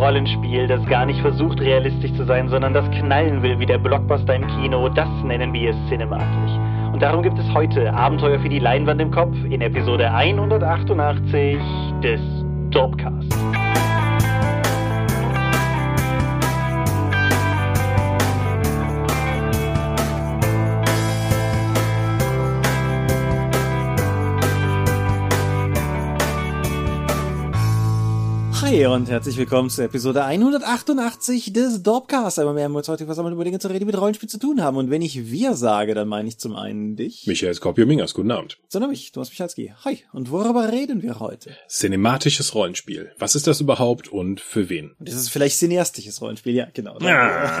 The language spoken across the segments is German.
Rollenspiel, das gar nicht versucht realistisch zu sein, sondern das knallen will wie der Blockbuster im Kino, das nennen wir cinematisch. Und darum gibt es heute Abenteuer für die Leinwand im Kopf in Episode 188 des Dopecast. Hi und herzlich willkommen zur Episode 188 des Dorpcast. Einmal mehr haben wir uns heute damit über Dinge zu reden, die mit Rollenspiel zu tun haben. Und wenn ich wir sage, dann meine ich zum einen dich. Michael Skorpio-Mingers, guten Abend. Sondern mich, Thomas Michalski. Hi. Und worüber reden wir heute? Cinematisches Rollenspiel. Was ist das überhaupt und für wen? Und das ist vielleicht cineastisches Rollenspiel, ja, genau. Ah.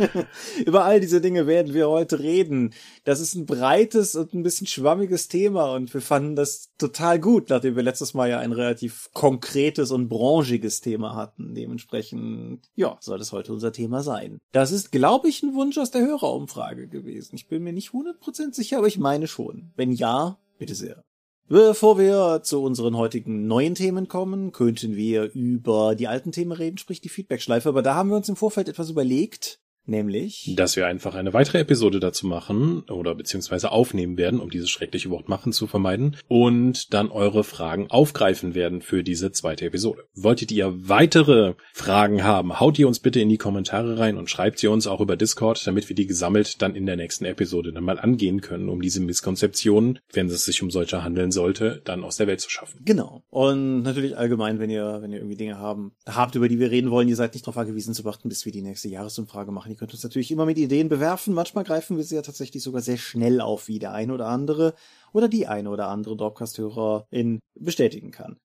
über all diese Dinge werden wir heute reden. Das ist ein breites und ein bisschen schwammiges Thema und wir fanden das total gut, nachdem wir letztes Mal ja ein relativ konkretes und branchiges Thema hatten. Dementsprechend, ja, soll das heute unser Thema sein. Das ist, glaube ich, ein Wunsch aus der Hörerumfrage gewesen. Ich bin mir nicht 100% sicher, aber ich meine schon. Wenn ja, bitte sehr. Bevor wir zu unseren heutigen neuen Themen kommen, könnten wir über die alten Themen reden, sprich die Feedbackschleife. Aber da haben wir uns im Vorfeld etwas überlegt, nämlich Dass wir einfach eine weitere Episode dazu machen oder beziehungsweise aufnehmen werden, um dieses schreckliche Wort machen zu vermeiden und dann eure Fragen aufgreifen werden für diese zweite Episode. Wolltet ihr weitere Fragen haben, haut ihr uns bitte in die Kommentare rein und schreibt sie uns auch über Discord, damit wir die gesammelt dann in der nächsten Episode dann mal angehen können, um diese Misskonzeptionen, wenn es sich um solche handeln sollte, dann aus der Welt zu schaffen. Genau. Und natürlich allgemein, wenn ihr, wenn ihr irgendwie Dinge haben, habt, über die wir reden wollen, ihr seid nicht darauf angewiesen zu warten, bis wir die nächste Jahresumfrage machen. Ihr könnt uns natürlich immer mit Ideen bewerfen. Manchmal greifen wir sie ja tatsächlich sogar sehr schnell auf, wie der eine oder andere oder die eine oder andere Dropcast-Hörerin bestätigen kann.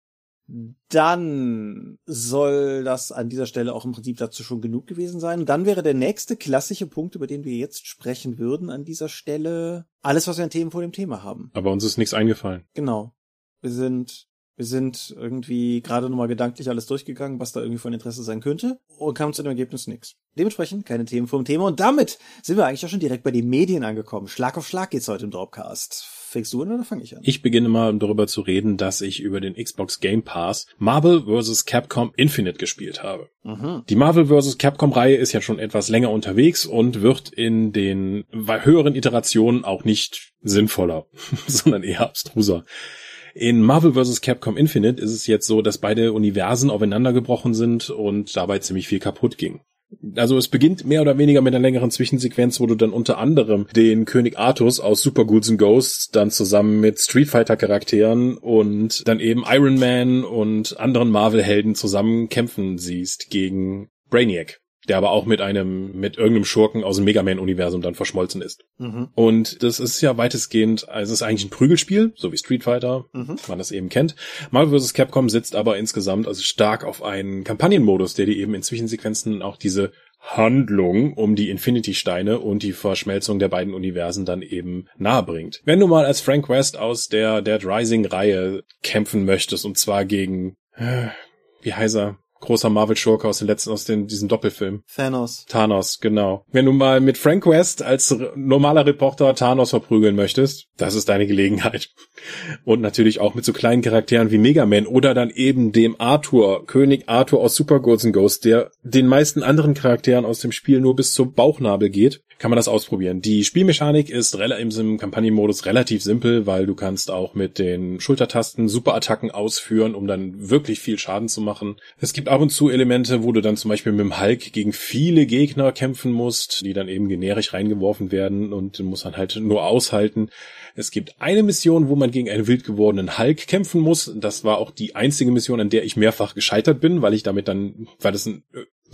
Dann soll das an dieser Stelle auch im Prinzip dazu schon genug gewesen sein. Und dann wäre der nächste klassische Punkt, über den wir jetzt sprechen würden, an dieser Stelle alles, was wir an Themen vor dem Thema haben. Aber uns ist nichts eingefallen. Genau. Wir sind, wir sind irgendwie gerade nochmal gedanklich alles durchgegangen, was da irgendwie von Interesse sein könnte und kamen zu dem Ergebnis nix. Dementsprechend keine Themen vom Thema und damit sind wir eigentlich auch schon direkt bei den Medien angekommen. Schlag auf Schlag geht's heute im Dropcast. Fängst du an oder fange ich an? Ich beginne mal um darüber zu reden, dass ich über den Xbox Game Pass Marvel vs. Capcom Infinite gespielt habe. Mhm. Die Marvel vs. Capcom-Reihe ist ja schon etwas länger unterwegs und wird in den höheren Iterationen auch nicht sinnvoller, sondern eher abstruser. In Marvel vs. Capcom Infinite ist es jetzt so, dass beide Universen aufeinandergebrochen sind und dabei ziemlich viel kaputt ging. Also es beginnt mehr oder weniger mit einer längeren Zwischensequenz, wo du dann unter anderem den König Artus aus Super Ghouls and Ghosts dann zusammen mit Street Fighter Charakteren und dann eben Iron Man und anderen Marvel-Helden zusammen kämpfen siehst gegen Brainiac der aber auch mit einem, mit irgendeinem Schurken aus dem Mega Man-Universum dann verschmolzen ist. Mhm. Und das ist ja weitestgehend, also es ist eigentlich ein Prügelspiel, so wie Street Fighter, Mhm. man das eben kennt. Marvel vs. Capcom sitzt aber insgesamt also stark auf einen Kampagnenmodus, der dir eben in Zwischensequenzen auch diese Handlung um die Infinity-Steine und die Verschmelzung der beiden Universen dann eben nahe bringt. Wenn du mal als Frank West aus der Dead Rising-Reihe kämpfen möchtest, und zwar gegen, äh, wie heißt er? Großer Marvel-Schurke aus den letzten, aus den, diesem Doppelfilm. Thanos. Thanos, genau. Wenn du mal mit Frank West als normaler Reporter Thanos verprügeln möchtest, das ist deine Gelegenheit. Und natürlich auch mit so kleinen Charakteren wie Mega Man oder dann eben dem Arthur, König Arthur aus Super Ghosts and Ghosts, der den meisten anderen Charakteren aus dem Spiel nur bis zum Bauchnabel geht, kann man das ausprobieren. Die Spielmechanik ist im Kampagnenmodus relativ simpel, weil du kannst auch mit den Schultertasten Superattacken ausführen, um dann wirklich viel Schaden zu machen. Es gibt ab und zu Elemente, wo du dann zum Beispiel mit dem Hulk gegen viele Gegner kämpfen musst, die dann eben generisch reingeworfen werden und du musst dann halt nur aushalten. Es gibt eine Mission, wo man gegen einen wild gewordenen Hulk kämpfen muss. Das war auch die einzige Mission, an der ich mehrfach gescheitert bin, weil ich damit dann, weil das ein,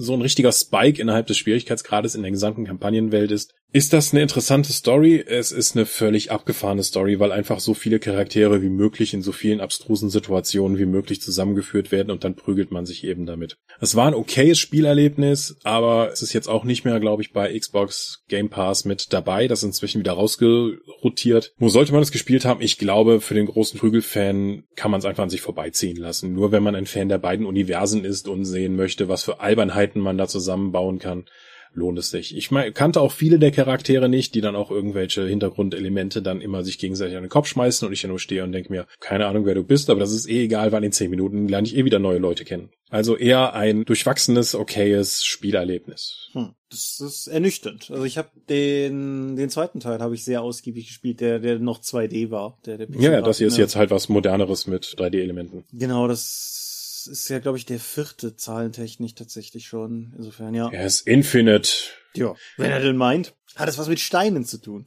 so ein richtiger Spike innerhalb des Schwierigkeitsgrades in der gesamten Kampagnenwelt ist. Ist das eine interessante Story? Es ist eine völlig abgefahrene Story, weil einfach so viele Charaktere wie möglich in so vielen abstrusen Situationen wie möglich zusammengeführt werden und dann prügelt man sich eben damit. Es war ein okayes Spielerlebnis, aber es ist jetzt auch nicht mehr, glaube ich, bei Xbox Game Pass mit dabei. Das ist inzwischen wieder rausgerotiert. Wo sollte man es gespielt haben? Ich glaube, für den großen Prügelfan kann man es einfach an sich vorbeiziehen lassen. Nur wenn man ein Fan der beiden Universen ist und sehen möchte, was für Albernheiten man da zusammenbauen kann. Lohnt es sich. Ich mein, kannte auch viele der Charaktere nicht, die dann auch irgendwelche Hintergrundelemente dann immer sich gegenseitig an den Kopf schmeißen und ich ja nur stehe und denke mir, keine Ahnung, wer du bist, aber das ist eh egal, weil in zehn Minuten lerne ich eh wieder neue Leute kennen. Also eher ein durchwachsenes, okayes Spielerlebnis. Hm, das ist ernüchternd. Also ich habe den den zweiten Teil habe ich sehr ausgiebig gespielt, der der noch 2D war. Der, der ja, ja, das hier ist jetzt halt was moderneres mit 3D-Elementen. Genau, das ist ja, glaube ich, der vierte Zahlentechnik tatsächlich schon. Insofern ja. Er ist Infinite. Ja, wenn er denn meint. Hat es was mit Steinen zu tun?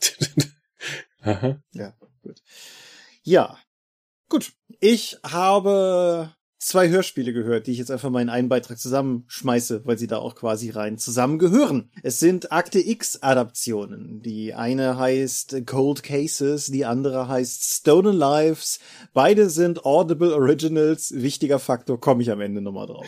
Aha. Ja, gut. Ja, gut. Ich habe zwei Hörspiele gehört, die ich jetzt einfach mal in einen Beitrag zusammenschmeiße, weil sie da auch quasi rein zusammengehören. Es sind Akte X Adaptionen. Die eine heißt Cold Cases, die andere heißt Stolen Lives. Beide sind Audible Originals. Wichtiger Faktor, komme ich am Ende nochmal drauf.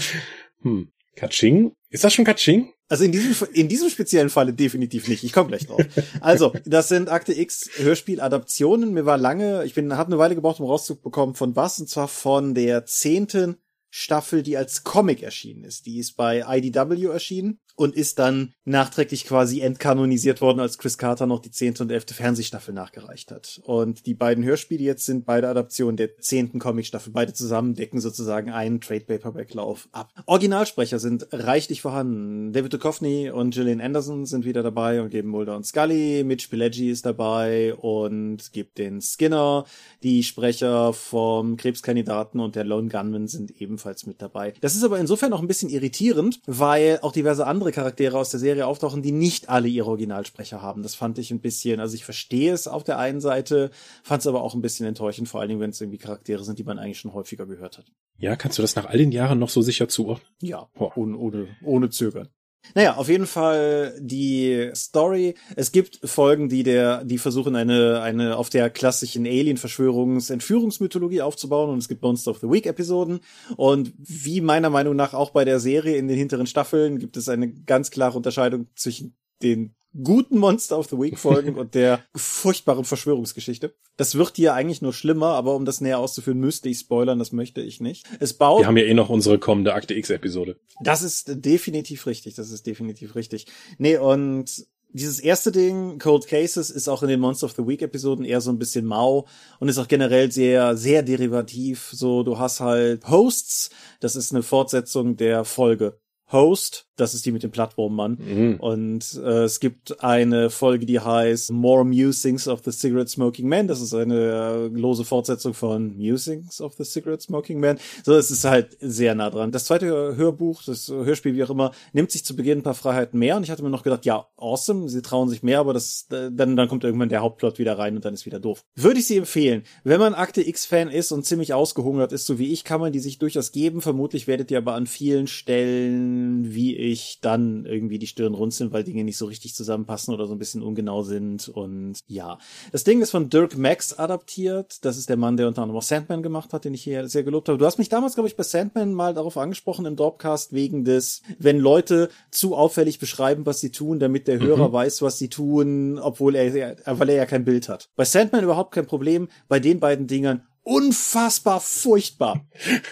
hm. Kaching? Ist das schon Kaching? Also in diesem, in diesem speziellen Falle definitiv nicht. Ich komme gleich drauf. Also, das sind Akte X Hörspieladaptionen. Mir war lange, ich bin, habe eine Weile gebraucht, um rauszubekommen, von was, und zwar von der zehnten Staffel, die als Comic erschienen ist. Die ist bei IDW erschienen und ist dann nachträglich quasi entkanonisiert worden, als Chris Carter noch die zehnte und elfte Fernsehstaffel nachgereicht hat. Und die beiden Hörspiele jetzt sind beide Adaptionen der zehnten Comicstaffel. Beide zusammen decken sozusagen einen Trade Paperback Lauf ab. Originalsprecher sind reichlich vorhanden. David Duchovny und Gillian Anderson sind wieder dabei und geben Mulder und Scully. Mitch Pileggi ist dabei und gibt den Skinner. Die Sprecher vom Krebskandidaten und der Lone Gunman sind ebenfalls mit dabei. Das ist aber insofern auch ein bisschen irritierend, weil auch diverse andere andere Charaktere aus der Serie auftauchen, die nicht alle ihre Originalsprecher haben. Das fand ich ein bisschen, also ich verstehe es auf der einen Seite, fand es aber auch ein bisschen enttäuschend, vor allen Dingen, wenn es irgendwie Charaktere sind, die man eigentlich schon häufiger gehört hat. Ja, kannst du das nach all den Jahren noch so sicher zuordnen? Ja, ohne, ohne, ohne Zögern. Naja, auf jeden Fall die Story. Es gibt Folgen, die der, die versuchen eine, eine auf der klassischen Alien-Verschwörungs-Entführungsmythologie aufzubauen und es gibt Monster of the Week-Episoden. Und wie meiner Meinung nach auch bei der Serie in den hinteren Staffeln gibt es eine ganz klare Unterscheidung zwischen den guten Monster of the Week Folgen und der furchtbaren Verschwörungsgeschichte. Das wird hier eigentlich nur schlimmer, aber um das näher auszuführen, müsste ich spoilern, das möchte ich nicht. Es baut. Wir haben ja eh noch unsere kommende Akte X Episode. Das ist definitiv richtig, das ist definitiv richtig. Nee, und dieses erste Ding, Cold Cases, ist auch in den Monster of the Week Episoden eher so ein bisschen mau und ist auch generell sehr, sehr derivativ. So, du hast halt Hosts, das ist eine Fortsetzung der Folge Host, das ist die mit dem Plattformmann. Mhm. Und äh, es gibt eine Folge, die heißt More Musings of the Cigarette Smoking Man. Das ist eine äh, lose Fortsetzung von Musings of the Cigarette Smoking Man. So, es ist halt sehr nah dran. Das zweite Hörbuch, das Hörspiel, wie auch immer, nimmt sich zu Beginn ein paar Freiheiten mehr. Und ich hatte mir noch gedacht, ja, awesome, sie trauen sich mehr, aber das, dann, dann kommt irgendwann der Hauptplot wieder rein und dann ist wieder doof. Würde ich sie empfehlen. Wenn man Akte X-Fan ist und ziemlich ausgehungert ist, so wie ich, kann man die sich durchaus geben. Vermutlich werdet ihr aber an vielen Stellen, wie ich dann irgendwie die Stirn runzeln, weil Dinge nicht so richtig zusammenpassen oder so ein bisschen ungenau sind. Und ja, das Ding ist von Dirk Max adaptiert. Das ist der Mann, der unter anderem auch Sandman gemacht hat, den ich hier sehr gelobt habe. Du hast mich damals, glaube ich, bei Sandman mal darauf angesprochen im Dropcast wegen des, wenn Leute zu auffällig beschreiben, was sie tun, damit der Hörer mhm. weiß, was sie tun, obwohl er, weil er ja kein Bild hat. Bei Sandman überhaupt kein Problem. Bei den beiden Dingern unfassbar furchtbar.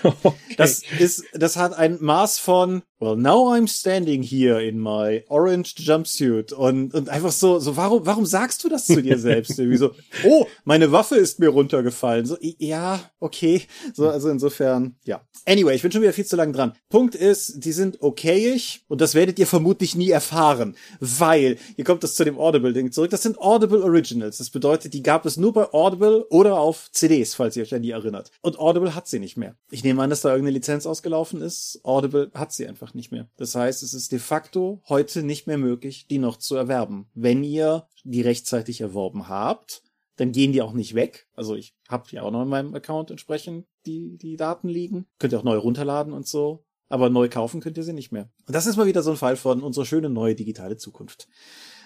Okay. Das ist, das hat ein Maß von, well, now I'm standing here in my orange jumpsuit und, und einfach so, so, warum, warum sagst du das zu dir selbst? Irgendwie so, oh, meine Waffe ist mir runtergefallen. So, ja, okay. So, also insofern, ja. Anyway, ich bin schon wieder viel zu lang dran. Punkt ist, die sind okayig und das werdet ihr vermutlich nie erfahren, weil, hier kommt das zu dem Audible-Ding zurück, das sind Audible Originals. Das bedeutet, die gab es nur bei Audible oder auf CDs, falls ihr euch an die erinnert. Und Audible hat sie nicht mehr. Ich nehme an, dass da irgendeine Lizenz ausgelaufen ist. Audible hat sie einfach nicht mehr. Das heißt, es ist de facto heute nicht mehr möglich, die noch zu erwerben. Wenn ihr die rechtzeitig erworben habt, dann gehen die auch nicht weg. Also ich habe ja auch noch in meinem Account entsprechend die, die Daten liegen. Könnt ihr auch neu runterladen und so. Aber neu kaufen könnt ihr sie nicht mehr. Und das ist mal wieder so ein Fall von unserer schönen neue digitale Zukunft.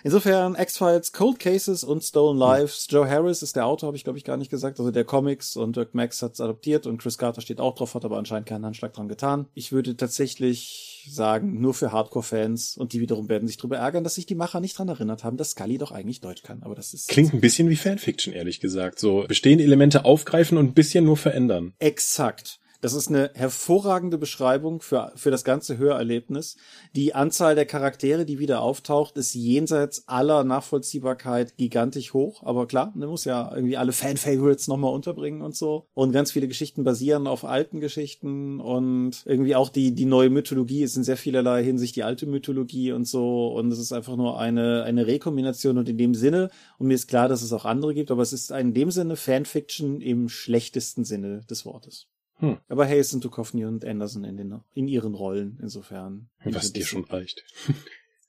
Insofern X-Files, Cold Cases und Stolen Lives. Joe Harris ist der Autor, habe ich glaube ich gar nicht gesagt. Also der Comics und Dirk Max hat's adoptiert und Chris Carter steht auch drauf, hat aber anscheinend keinen Handschlag dran getan. Ich würde tatsächlich sagen, nur für Hardcore-Fans und die wiederum werden sich darüber ärgern, dass sich die Macher nicht dran erinnert haben, dass Scully doch eigentlich Deutsch kann. Aber das ist klingt ein bisschen wie Fanfiction, ehrlich gesagt. So bestehende Elemente aufgreifen und ein bisschen nur verändern. Exakt. Das ist eine hervorragende Beschreibung für, für das ganze Hörerlebnis. Die Anzahl der Charaktere, die wieder auftaucht, ist jenseits aller Nachvollziehbarkeit gigantisch hoch. Aber klar, man muss ja irgendwie alle Fan-Favorites nochmal unterbringen und so. Und ganz viele Geschichten basieren auf alten Geschichten und irgendwie auch die, die neue Mythologie ist in sehr vielerlei Hinsicht die alte Mythologie und so. Und es ist einfach nur eine, eine Rekombination und in dem Sinne, und mir ist klar, dass es auch andere gibt, aber es ist in dem Sinne Fanfiction im schlechtesten Sinne des Wortes. Hm. Aber sind Duchovny und Anderson in, den, in ihren Rollen, insofern. Was dir schon reicht.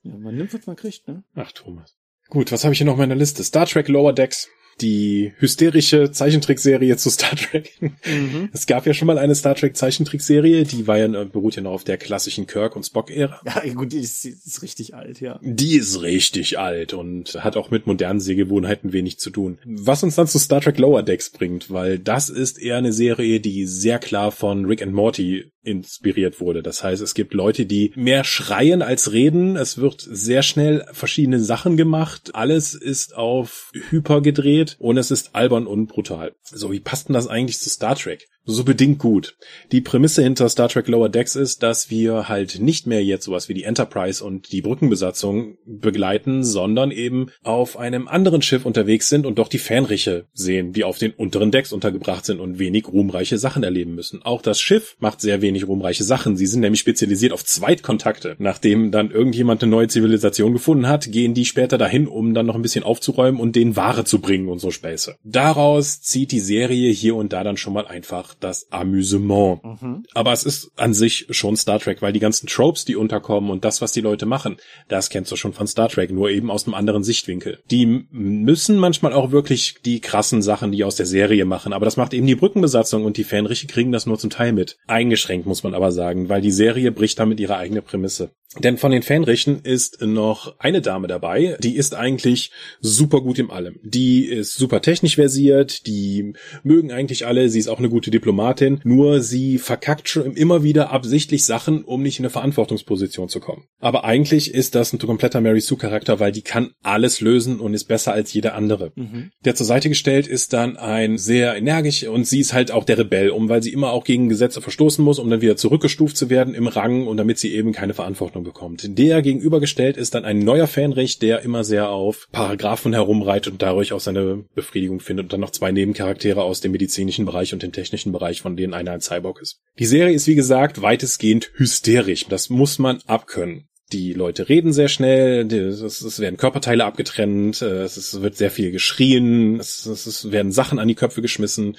ja, man nimmt, was man kriegt, ne? Ach, Thomas. Gut, was habe ich hier noch in meiner Liste? Star Trek Lower Decks die hysterische Zeichentrickserie zu Star Trek. Mhm. Es gab ja schon mal eine Star Trek Zeichentrickserie, die war ja, beruht ja noch auf der klassischen Kirk- und Spock-Ära. Ja, gut, die ist, die ist richtig alt, ja. Die ist richtig alt und hat auch mit modernen Sehgewohnheiten wenig zu tun. Was uns dann zu Star Trek Lower Decks bringt, weil das ist eher eine Serie, die sehr klar von Rick and Morty inspiriert wurde. Das heißt, es gibt Leute, die mehr schreien als reden. Es wird sehr schnell verschiedene Sachen gemacht. Alles ist auf Hyper gedreht und es ist albern und brutal. So, wie passt denn das eigentlich zu Star Trek? so bedingt gut. Die Prämisse hinter Star Trek Lower Decks ist, dass wir halt nicht mehr jetzt sowas wie die Enterprise und die Brückenbesatzung begleiten, sondern eben auf einem anderen Schiff unterwegs sind und doch die Fähnriche sehen, die auf den unteren Decks untergebracht sind und wenig ruhmreiche Sachen erleben müssen. Auch das Schiff macht sehr wenig ruhmreiche Sachen. Sie sind nämlich spezialisiert auf Zweitkontakte. Nachdem dann irgendjemand eine neue Zivilisation gefunden hat, gehen die später dahin, um dann noch ein bisschen aufzuräumen und denen Ware zu bringen und so Späße. Daraus zieht die Serie hier und da dann schon mal einfach das Amüsement. Mhm. Aber es ist an sich schon Star Trek, weil die ganzen Tropes, die unterkommen und das, was die Leute machen, das kennst du schon von Star Trek, nur eben aus einem anderen Sichtwinkel. Die müssen manchmal auch wirklich die krassen Sachen, die aus der Serie machen, aber das macht eben die Brückenbesatzung und die Fähnriche kriegen das nur zum Teil mit. Eingeschränkt muss man aber sagen, weil die Serie bricht damit ihre eigene Prämisse. Denn von den Fähnrichen ist noch eine Dame dabei, die ist eigentlich super gut im Allem. Die ist super technisch versiert, die mögen eigentlich alle, sie ist auch eine gute Diplomatin, nur sie verkackt schon immer wieder absichtlich Sachen, um nicht in eine Verantwortungsposition zu kommen. Aber eigentlich ist das ein kompletter Mary Sue Charakter, weil die kann alles lösen und ist besser als jede andere. Mhm. Der zur Seite gestellt ist dann ein sehr energisch und sie ist halt auch der Rebell, um weil sie immer auch gegen Gesetze verstoßen muss, um dann wieder zurückgestuft zu werden im Rang und damit sie eben keine Verantwortung Ordnung bekommt. Der gegenübergestellt ist dann ein neuer Fanrecht, der immer sehr auf Paragraphen herumreitet und dadurch auch seine Befriedigung findet und dann noch zwei Nebencharaktere aus dem medizinischen Bereich und dem technischen Bereich, von denen einer ein Cyborg ist. Die Serie ist wie gesagt weitestgehend hysterisch. Das muss man abkönnen die Leute reden sehr schnell, es, werden Körperteile abgetrennt, äh, es, wird sehr viel geschrien, es, werden Sachen an die Köpfe geschmissen,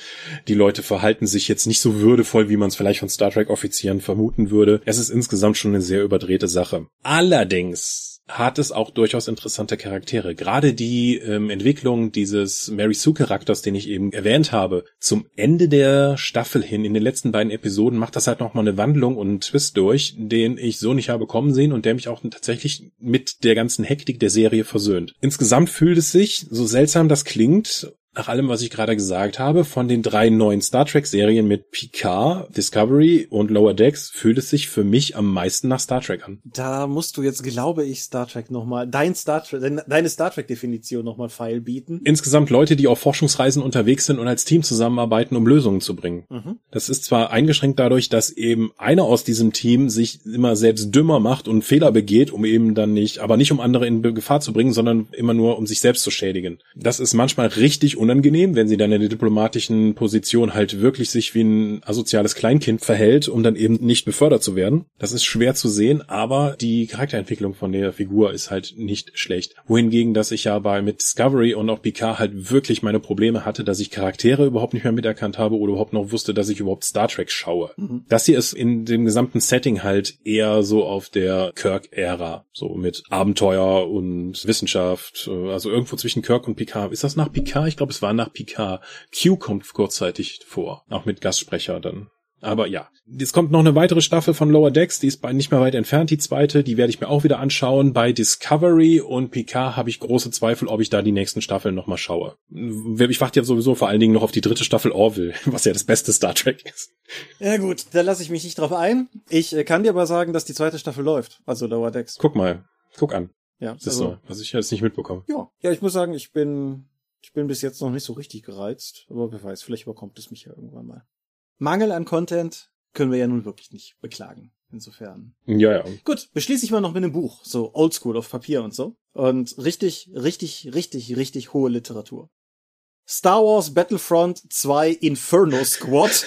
die Leute verhalten sich jetzt nicht so würdevoll, wie man es vielleicht von Star Trek Offizieren vermuten würde. Es ist insgesamt schon eine sehr überdrehte Sache. Allerdings hat es auch durchaus interessante Charaktere. Gerade die ähm, Entwicklung dieses Mary Sue Charakters, den ich eben erwähnt habe, zum Ende der Staffel hin, in den letzten beiden Episoden, macht das halt nochmal eine Wandlung und einen Twist durch, den ich so nicht habe kommen sehen und der mich auch tatsächlich mit der ganzen Hektik der Serie versöhnt. Insgesamt fühlt es sich, so seltsam das klingt, nach allem, was ich gerade gesagt habe, von den drei neuen Star Trek Serien mit Picard, Discovery und Lower Decks fühlt es sich für mich am meisten nach Star Trek an. Da musst du jetzt, glaube ich, Star Trek nochmal, dein Star Trek, deine Star Trek Definition nochmal feil bieten. Insgesamt Leute, die auf Forschungsreisen unterwegs sind und als Team zusammenarbeiten, um Lösungen zu bringen. Mhm. Das ist zwar eingeschränkt dadurch, dass eben einer aus diesem Team sich immer selbst dümmer macht und Fehler begeht, um eben dann nicht, aber nicht um andere in Gefahr zu bringen, sondern immer nur um sich selbst zu schädigen. Das ist manchmal richtig unangenehm, wenn sie dann in der diplomatischen Position halt wirklich sich wie ein asoziales Kleinkind verhält, um dann eben nicht befördert zu werden. Das ist schwer zu sehen, aber die Charakterentwicklung von der Figur ist halt nicht schlecht. Wohingegen, dass ich ja bei mit Discovery und auch Picard halt wirklich meine Probleme hatte, dass ich Charaktere überhaupt nicht mehr miterkannt habe oder überhaupt noch wusste, dass ich überhaupt Star Trek schaue. Mhm. Das hier ist in dem gesamten Setting halt eher so auf der Kirk-Ära, so mit Abenteuer und Wissenschaft, also irgendwo zwischen Kirk und Picard. Ist das nach Picard? Ich glaube, glaube, es war nach Picard. Q kommt kurzzeitig vor, auch mit Gastsprecher dann. Aber ja, es kommt noch eine weitere Staffel von Lower Decks, die ist nicht mehr weit entfernt, die zweite, die werde ich mir auch wieder anschauen. Bei Discovery und Picard habe ich große Zweifel, ob ich da die nächsten Staffeln nochmal schaue. Ich warte ja sowieso vor allen Dingen noch auf die dritte Staffel Orville, was ja das beste Star Trek ist. Ja gut, da lasse ich mich nicht drauf ein. Ich äh, kann dir aber sagen, dass die zweite Staffel läuft, also Lower Decks. Guck mal, guck an. Ja, das ist also, so, was ich jetzt nicht mitbekomme. Ja, ja, ich muss sagen, ich bin ich bin bis jetzt noch nicht so richtig gereizt, aber wer weiß, vielleicht überkommt es mich ja irgendwann mal. Mangel an Content können wir ja nun wirklich nicht beklagen. Insofern. Ja, ja. Gut, beschließe ich mal noch mit einem Buch, so Oldschool auf Papier und so. Und richtig, richtig, richtig, richtig hohe Literatur. Star Wars Battlefront 2 Inferno Squad.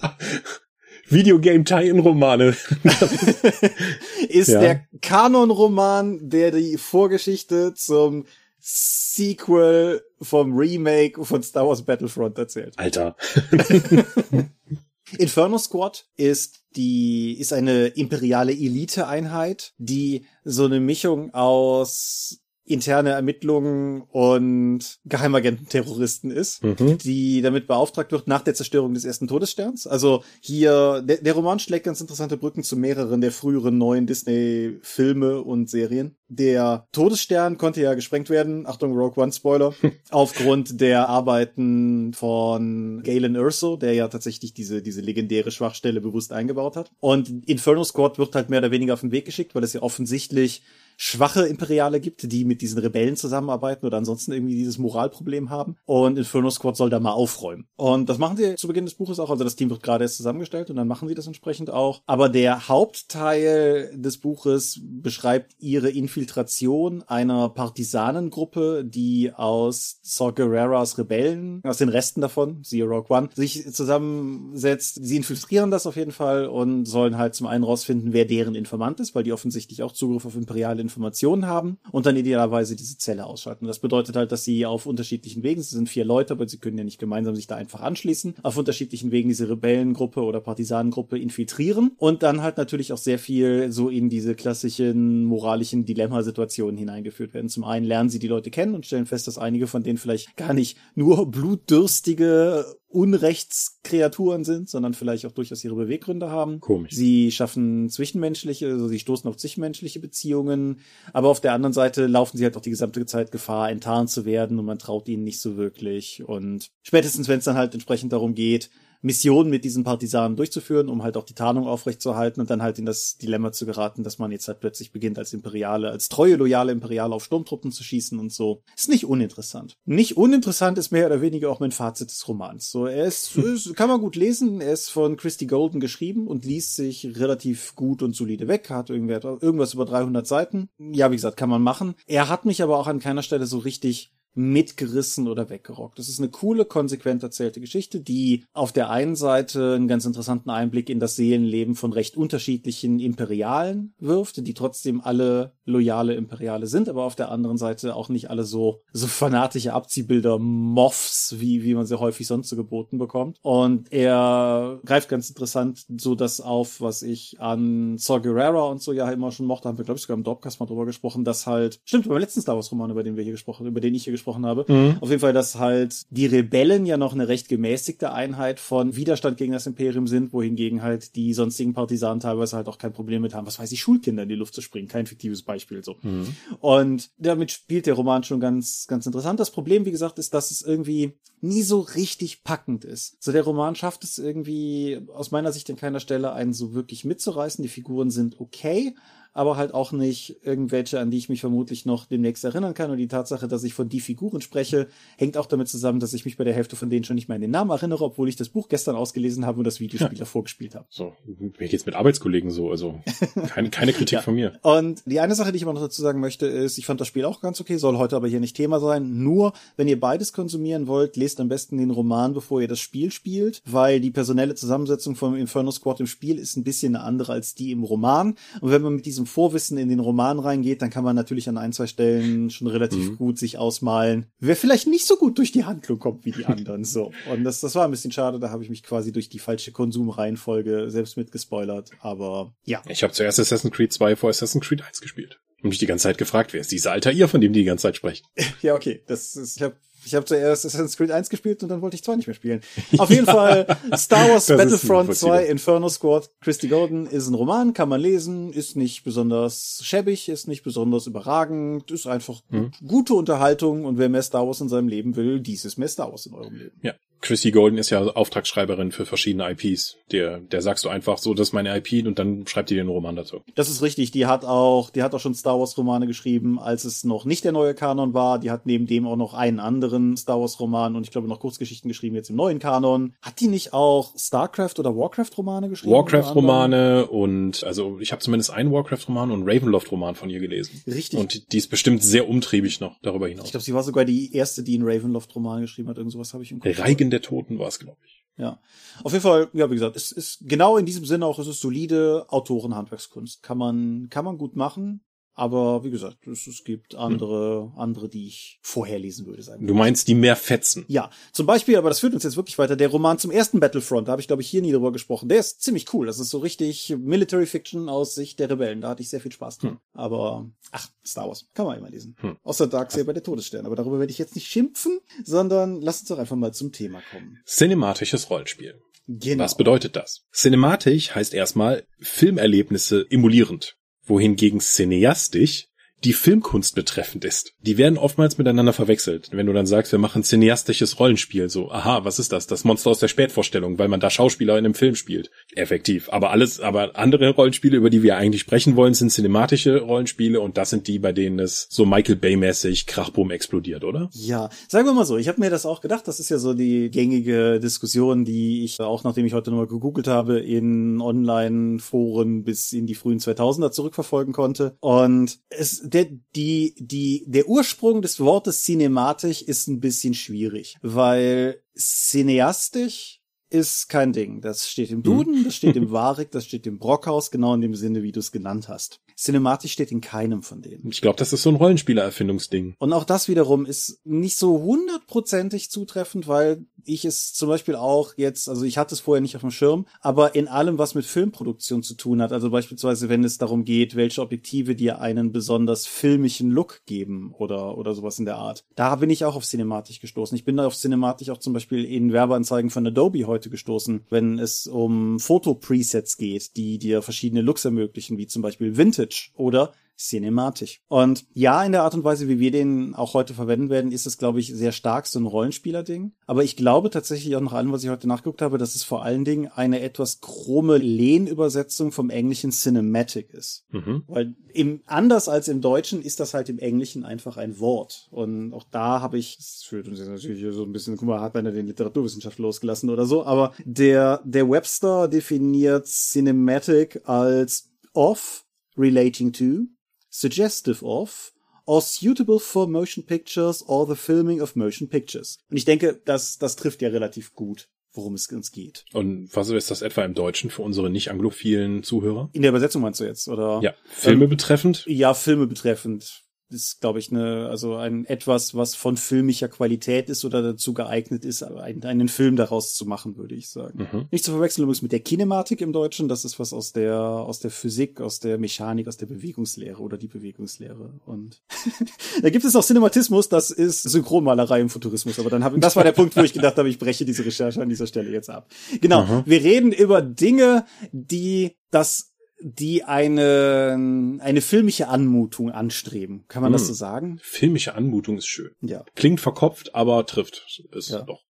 Videogame Tie-In-Romane. ist ja. der Kanon-Roman, der die Vorgeschichte zum Sequel vom Remake von Star Wars Battlefront erzählt. Alter. Inferno Squad ist die, ist eine imperiale Elite-Einheit, die so eine Mischung aus interne Ermittlungen und Geheimagenten-Terroristen ist, mhm. die damit beauftragt wird nach der Zerstörung des ersten Todessterns. Also hier, der, der Roman schlägt ganz interessante Brücken zu mehreren der früheren neuen Disney-Filme und Serien. Der Todesstern konnte ja gesprengt werden, Achtung, Rogue One Spoiler, aufgrund der Arbeiten von Galen Urso, der ja tatsächlich diese, diese legendäre Schwachstelle bewusst eingebaut hat. Und Inferno Squad wird halt mehr oder weniger auf den Weg geschickt, weil es ja offensichtlich schwache Imperiale gibt, die mit diesen Rebellen zusammenarbeiten oder ansonsten irgendwie dieses Moralproblem haben. Und Inferno Squad soll da mal aufräumen. Und das machen sie zu Beginn des Buches auch. Also das Team wird gerade erst zusammengestellt und dann machen sie das entsprechend auch. Aber der Hauptteil des Buches beschreibt ihre Infiltration einer Partisanengruppe, die aus Saw Gerreras Rebellen, aus den Resten davon, siehe Rogue One, sich zusammensetzt. Sie infiltrieren das auf jeden Fall und sollen halt zum einen rausfinden, wer deren Informant ist, weil die offensichtlich auch Zugriff auf imperiale Informationen haben und dann idealerweise diese Zelle ausschalten. Das bedeutet halt, dass sie auf unterschiedlichen Wegen, es sind vier Leute, aber sie können ja nicht gemeinsam sich da einfach anschließen, auf unterschiedlichen Wegen diese Rebellengruppe oder Partisanengruppe infiltrieren und dann halt natürlich auch sehr viel so in diese klassischen moralischen Dilemmasituationen hineingeführt werden. Zum einen lernen sie die Leute kennen und stellen fest, dass einige von denen vielleicht gar nicht nur blutdürstige Unrechtskreaturen sind, sondern vielleicht auch durchaus ihre Beweggründe haben. Komisch. Sie schaffen zwischenmenschliche, also sie stoßen auf zwischenmenschliche Beziehungen, aber auf der anderen Seite laufen sie halt auch die gesamte Zeit Gefahr, enttarnt zu werden und man traut ihnen nicht so wirklich. Und spätestens, wenn es dann halt entsprechend darum geht, Mission mit diesen Partisanen durchzuführen, um halt auch die Tarnung aufrechtzuerhalten und dann halt in das Dilemma zu geraten, dass man jetzt halt plötzlich beginnt, als Imperiale, als treue, loyale Imperiale auf Sturmtruppen zu schießen und so. Ist nicht uninteressant. Nicht uninteressant ist mehr oder weniger auch mein Fazit des Romans. So, er ist, ist kann man gut lesen, er ist von Christy Golden geschrieben und liest sich relativ gut und solide weg, hat irgendwas über 300 Seiten. Ja, wie gesagt, kann man machen. Er hat mich aber auch an keiner Stelle so richtig mitgerissen oder weggerockt. Das ist eine coole, konsequent erzählte Geschichte, die auf der einen Seite einen ganz interessanten Einblick in das Seelenleben von recht unterschiedlichen Imperialen wirft, die trotzdem alle loyale Imperiale sind, aber auf der anderen Seite auch nicht alle so, so fanatische Abziehbilder Moffs, wie, wie man sie häufig sonst so geboten bekommt. Und er greift ganz interessant so das auf, was ich an Saw Gerrera und so ja immer schon mochte, haben wir glaube ich sogar im Dropcast mal drüber gesprochen, dass halt, stimmt, beim letzten Star Wars Roman, über den wir hier gesprochen, über den ich hier gesprochen gesprochen habe. Mhm. Auf jeden Fall, dass halt die Rebellen ja noch eine recht gemäßigte Einheit von Widerstand gegen das Imperium sind, wohingegen halt die sonstigen Partisanen teilweise halt auch kein Problem mit haben, was weiß ich, Schulkinder in die Luft zu springen. Kein fiktives Beispiel so. Mhm. Und damit spielt der Roman schon ganz, ganz interessant. Das Problem, wie gesagt, ist, dass es irgendwie nie so richtig packend ist. So der Roman schafft es irgendwie aus meiner Sicht an keiner Stelle einen so wirklich mitzureißen. Die Figuren sind okay, aber halt auch nicht irgendwelche, an die ich mich vermutlich noch demnächst erinnern kann. Und die Tatsache, dass ich von die Figuren spreche, hängt auch damit zusammen, dass ich mich bei der Hälfte von denen schon nicht mehr an den Namen erinnere, obwohl ich das Buch gestern ausgelesen habe und das Videospiel ja. vorgespielt habe. So, mir geht's mit Arbeitskollegen so, also keine, keine Kritik ja. von mir. Und die eine Sache, die ich aber noch dazu sagen möchte, ist, ich fand das Spiel auch ganz okay, soll heute aber hier nicht Thema sein. Nur, wenn ihr beides konsumieren wollt, lest am besten den Roman, bevor ihr das Spiel spielt, weil die personelle Zusammensetzung vom Inferno Squad im Spiel ist ein bisschen eine andere als die im Roman. Und wenn man mit diesem Vorwissen in den Roman reingeht, dann kann man natürlich an ein, zwei Stellen schon relativ mhm. gut sich ausmalen, wer vielleicht nicht so gut durch die Handlung kommt wie die anderen. so. Und das, das war ein bisschen schade, da habe ich mich quasi durch die falsche Konsumreihenfolge selbst mitgespoilert. Aber ja. Ich habe zuerst Assassin's Creed 2 vor Assassin's Creed 1 gespielt. Und mich die ganze Zeit gefragt, wer ist dieser alter ihr, von dem die die ganze Zeit sprechen? ja, okay. Das ist, ich habe ich habe zuerst Assassin's Creed 1 gespielt und dann wollte ich 2 nicht mehr spielen. Auf jeden Fall Star Wars Battlefront 2 Inferno Squad. Christy Golden ist ein Roman, kann man lesen, ist nicht besonders schäbig, ist nicht besonders überragend, ist einfach hm. gute Unterhaltung und wer mehr Star Wars in seinem Leben will, dies ist mehr Star Wars in eurem Leben. Ja. Chrissy Golden ist ja Auftragsschreiberin für verschiedene IPs. Der, der sagst du einfach so, das ist meine IP und dann schreibt die den Roman dazu. Das ist richtig. Die hat auch, die hat auch schon Star Wars Romane geschrieben, als es noch nicht der neue Kanon war. Die hat neben dem auch noch einen anderen Star Wars Roman und ich glaube noch Kurzgeschichten geschrieben jetzt im neuen Kanon. Hat die nicht auch StarCraft oder Warcraft Romane geschrieben? Warcraft Romane und also ich habe zumindest einen Warcraft Roman und Ravenloft Roman von ihr gelesen. Richtig. Und die ist bestimmt sehr umtriebig noch darüber hinaus. Ich glaube, sie war sogar die erste, die einen Ravenloft Roman geschrieben hat. Irgend sowas habe ich im Kopf. Reigen der Toten war es, glaube ich. Ja. Auf jeden Fall, ja, wie gesagt, es ist genau in diesem Sinne auch, es ist solide Autorenhandwerkskunst. Kann man, kann man gut machen. Aber wie gesagt, es, es gibt andere, hm. andere, die ich vorher lesen würde. Sagen du meinst die mehr fetzen? Ja, zum Beispiel, aber das führt uns jetzt wirklich weiter. Der Roman zum ersten Battlefront, da habe ich glaube ich hier nie drüber gesprochen. Der ist ziemlich cool. Das ist so richtig Military Fiction aus Sicht der Rebellen. Da hatte ich sehr viel Spaß dran. Hm. Aber ach, Star Wars kann man immer lesen. Hm. Außer Darksaber der Todesstern. Aber darüber werde ich jetzt nicht schimpfen, sondern lass uns doch einfach mal zum Thema kommen. Cinematisches Rollenspiel. Genau. Was bedeutet das? Cinematisch heißt erstmal Filmerlebnisse emulierend wohingegen cineastisch die Filmkunst betreffend ist. Die werden oftmals miteinander verwechselt. Wenn du dann sagst, wir machen cineastisches Rollenspiel, so, aha, was ist das? Das Monster aus der Spätvorstellung, weil man da Schauspieler in einem Film spielt. Effektiv. Aber alles, aber andere Rollenspiele, über die wir eigentlich sprechen wollen, sind cinematische Rollenspiele und das sind die, bei denen es so Michael Bay-mäßig Krachboom explodiert, oder? Ja, sagen wir mal so, ich habe mir das auch gedacht, das ist ja so die gängige Diskussion, die ich auch, nachdem ich heute nochmal gegoogelt habe, in Online-Foren bis in die frühen 2000er zurückverfolgen konnte. Und es der, die, die, der Ursprung des Wortes cinematisch ist ein bisschen schwierig, weil cineastisch ist kein Ding. Das steht im Duden, das steht im Warik, das steht im Brockhaus, genau in dem Sinne, wie du es genannt hast. Cinematisch steht in keinem von denen. Ich glaube, das ist so ein Rollenspielererfindungsding. Und auch das wiederum ist nicht so hundertprozentig zutreffend, weil ich es zum Beispiel auch jetzt, also ich hatte es vorher nicht auf dem Schirm, aber in allem, was mit Filmproduktion zu tun hat, also beispielsweise, wenn es darum geht, welche Objektive dir einen besonders filmischen Look geben oder, oder sowas in der Art, da bin ich auch auf Cinematisch gestoßen. Ich bin da auf Cinematisch auch zum Beispiel in Werbeanzeigen von Adobe heute gestoßen, wenn es um Foto-Presets geht, die dir verschiedene Looks ermöglichen, wie zum Beispiel Vintage oder cinematisch. Und ja, in der Art und Weise, wie wir den auch heute verwenden werden, ist es, glaube ich, sehr stark so ein Rollenspieler-Ding. Aber ich glaube tatsächlich auch nach allem, was ich heute nachgeguckt habe, dass es vor allen Dingen eine etwas krumme Lehnübersetzung vom englischen Cinematic ist. Mhm. Weil im, anders als im Deutschen ist das halt im Englischen einfach ein Wort. Und auch da habe ich, das führt uns jetzt natürlich so ein bisschen, guck mal, hat einer den Literaturwissenschaft losgelassen oder so, aber der, der Webster definiert Cinematic als off relating to suggestive of, or suitable for motion pictures or the filming of motion pictures. Und ich denke, das, das trifft ja relativ gut worum es uns geht. Und was ist das etwa im Deutschen für unsere nicht anglophilen Zuhörer? In der Übersetzung meinst du jetzt, oder? Ja, Filme ähm, betreffend? Ja, Filme betreffend ist, glaube ich, eine, also ein etwas, was von filmischer Qualität ist oder dazu geeignet ist, einen, einen Film daraus zu machen, würde ich sagen. Mhm. Nicht zu verwechseln übrigens mit der Kinematik im Deutschen. Das ist was aus der, aus der Physik, aus der Mechanik, aus der Bewegungslehre oder die Bewegungslehre. Und da gibt es noch Cinematismus, das ist Synchronmalerei im Futurismus. Aber dann habe ich, das war der Punkt, wo ich gedacht habe, ich breche diese Recherche an dieser Stelle jetzt ab. Genau. Mhm. Wir reden über Dinge, die das die eine, eine filmische Anmutung anstreben. Kann man hm. das so sagen? Filmische Anmutung ist schön. Ja. Klingt verkopft, aber trifft es ja. doch.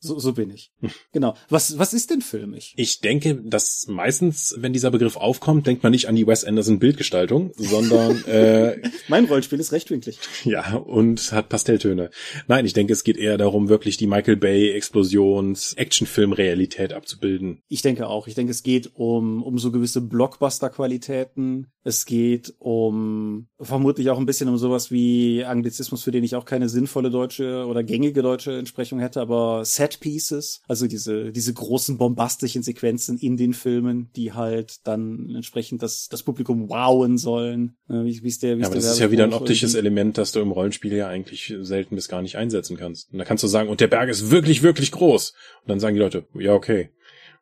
So, so bin ich. genau. Was, was ist denn filmisch? Ich denke, dass meistens, wenn dieser Begriff aufkommt, denkt man nicht an die Wes Anderson Bildgestaltung, sondern äh, mein Rollspiel ist rechtwinklig. Ja, und hat Pastelltöne. Nein, ich denke, es geht eher darum, wirklich die Michael Bay Explosions Actionfilm Realität abzubilden. Ich denke auch. Ich denke, es geht um um so gewisse Blockbuster Qualitäten. Es geht um vermutlich auch ein bisschen um sowas wie Anglizismus, für den ich auch keine sinnvolle deutsche oder gängige deutsche Entsprechung hätte, aber Set Set Pieces, also diese, diese großen bombastischen Sequenzen in den Filmen, die halt dann entsprechend das, das Publikum wowen sollen. Äh, wie, wie ist der, wie ja, aber das ist ja wieder ein optisches irgendwie? Element, das du im Rollenspiel ja eigentlich selten bis gar nicht einsetzen kannst. Und da kannst du sagen, und der Berg ist wirklich, wirklich groß. Und dann sagen die Leute, ja, okay.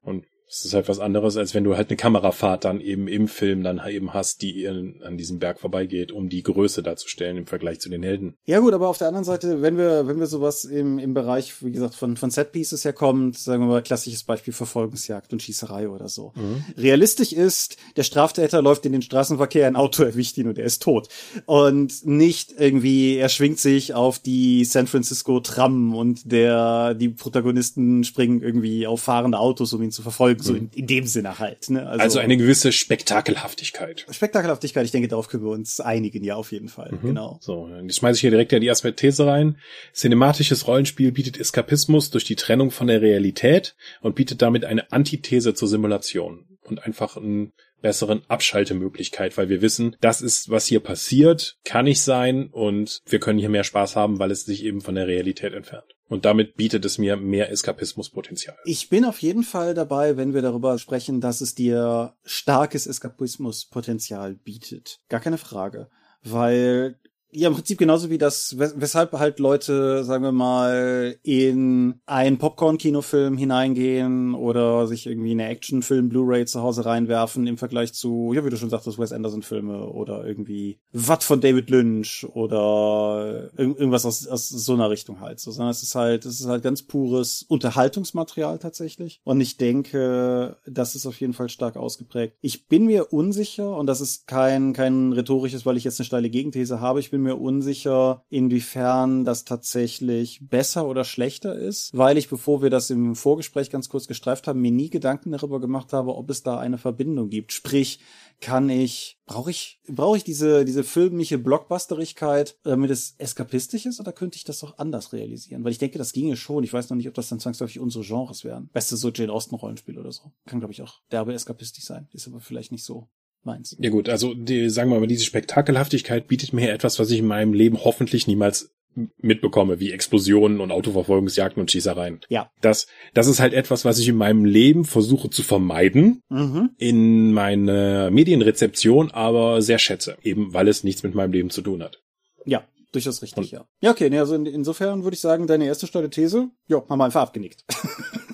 Und Das ist halt was anderes, als wenn du halt eine Kamerafahrt dann eben im Film dann eben hast, die an diesem Berg vorbeigeht, um die Größe darzustellen im Vergleich zu den Helden. Ja gut, aber auf der anderen Seite, wenn wir, wenn wir sowas im, im Bereich, wie gesagt, von, von Setpieces herkommt, sagen wir mal, klassisches Beispiel Verfolgungsjagd und Schießerei oder so. Mhm. Realistisch ist, der Straftäter läuft in den Straßenverkehr, ein Auto erwischt ihn und er ist tot. Und nicht irgendwie, er schwingt sich auf die San Francisco Tram und der, die Protagonisten springen irgendwie auf fahrende Autos, um ihn zu verfolgen so in, in dem Sinne halt. Ne? Also, also eine gewisse Spektakelhaftigkeit. Spektakelhaftigkeit, ich denke, darauf können wir uns einigen, ja, auf jeden Fall. Mhm. Genau. So, jetzt schmeiße ich hier direkt ja die erste These rein. Cinematisches Rollenspiel bietet Eskapismus durch die Trennung von der Realität und bietet damit eine Antithese zur Simulation und einfach ein besseren Abschaltemöglichkeit, weil wir wissen, das ist, was hier passiert, kann nicht sein und wir können hier mehr Spaß haben, weil es sich eben von der Realität entfernt. Und damit bietet es mir mehr Eskapismuspotenzial. Ich bin auf jeden Fall dabei, wenn wir darüber sprechen, dass es dir starkes Eskapismuspotenzial bietet. Gar keine Frage. Weil ja, im Prinzip genauso wie das, weshalb halt Leute, sagen wir mal, in einen Popcorn-Kinofilm hineingehen oder sich irgendwie eine Actionfilm Blu-ray zu Hause reinwerfen im Vergleich zu, ja, wie du schon sagtest, Wes Anderson-Filme oder irgendwie was von David Lynch oder irgendwas aus, aus so einer Richtung halt. So, sondern es ist halt, es ist halt ganz pures Unterhaltungsmaterial tatsächlich. Und ich denke, das ist auf jeden Fall stark ausgeprägt. Ich bin mir unsicher, und das ist kein, kein rhetorisches, weil ich jetzt eine steile Gegenthese habe, ich bin mir unsicher, inwiefern das tatsächlich besser oder schlechter ist, weil ich, bevor wir das im Vorgespräch ganz kurz gestreift haben, mir nie Gedanken darüber gemacht habe, ob es da eine Verbindung gibt. Sprich, kann ich, brauche ich, brauche ich diese, diese filmische Blockbusterigkeit, damit es eskapistisch ist, oder könnte ich das auch anders realisieren? Weil ich denke, das ginge schon. Ich weiß noch nicht, ob das dann zwangsläufig unsere Genres wären. Beste so Jane Austen Rollenspiel oder so. Kann, glaube ich, auch derbe eskapistisch sein. Ist aber vielleicht nicht so meins. Ja gut, also die, sagen wir mal, diese Spektakelhaftigkeit bietet mir etwas, was ich in meinem Leben hoffentlich niemals mitbekomme, wie Explosionen und Autoverfolgungsjagden und Schießereien. Ja. Das, das ist halt etwas, was ich in meinem Leben versuche zu vermeiden, mhm. in meiner Medienrezeption aber sehr schätze, eben weil es nichts mit meinem Leben zu tun hat. Ja, durchaus richtig, und, ja. Ja, okay, also in, insofern würde ich sagen, deine erste steile These, ja, haben wir einfach abgenickt.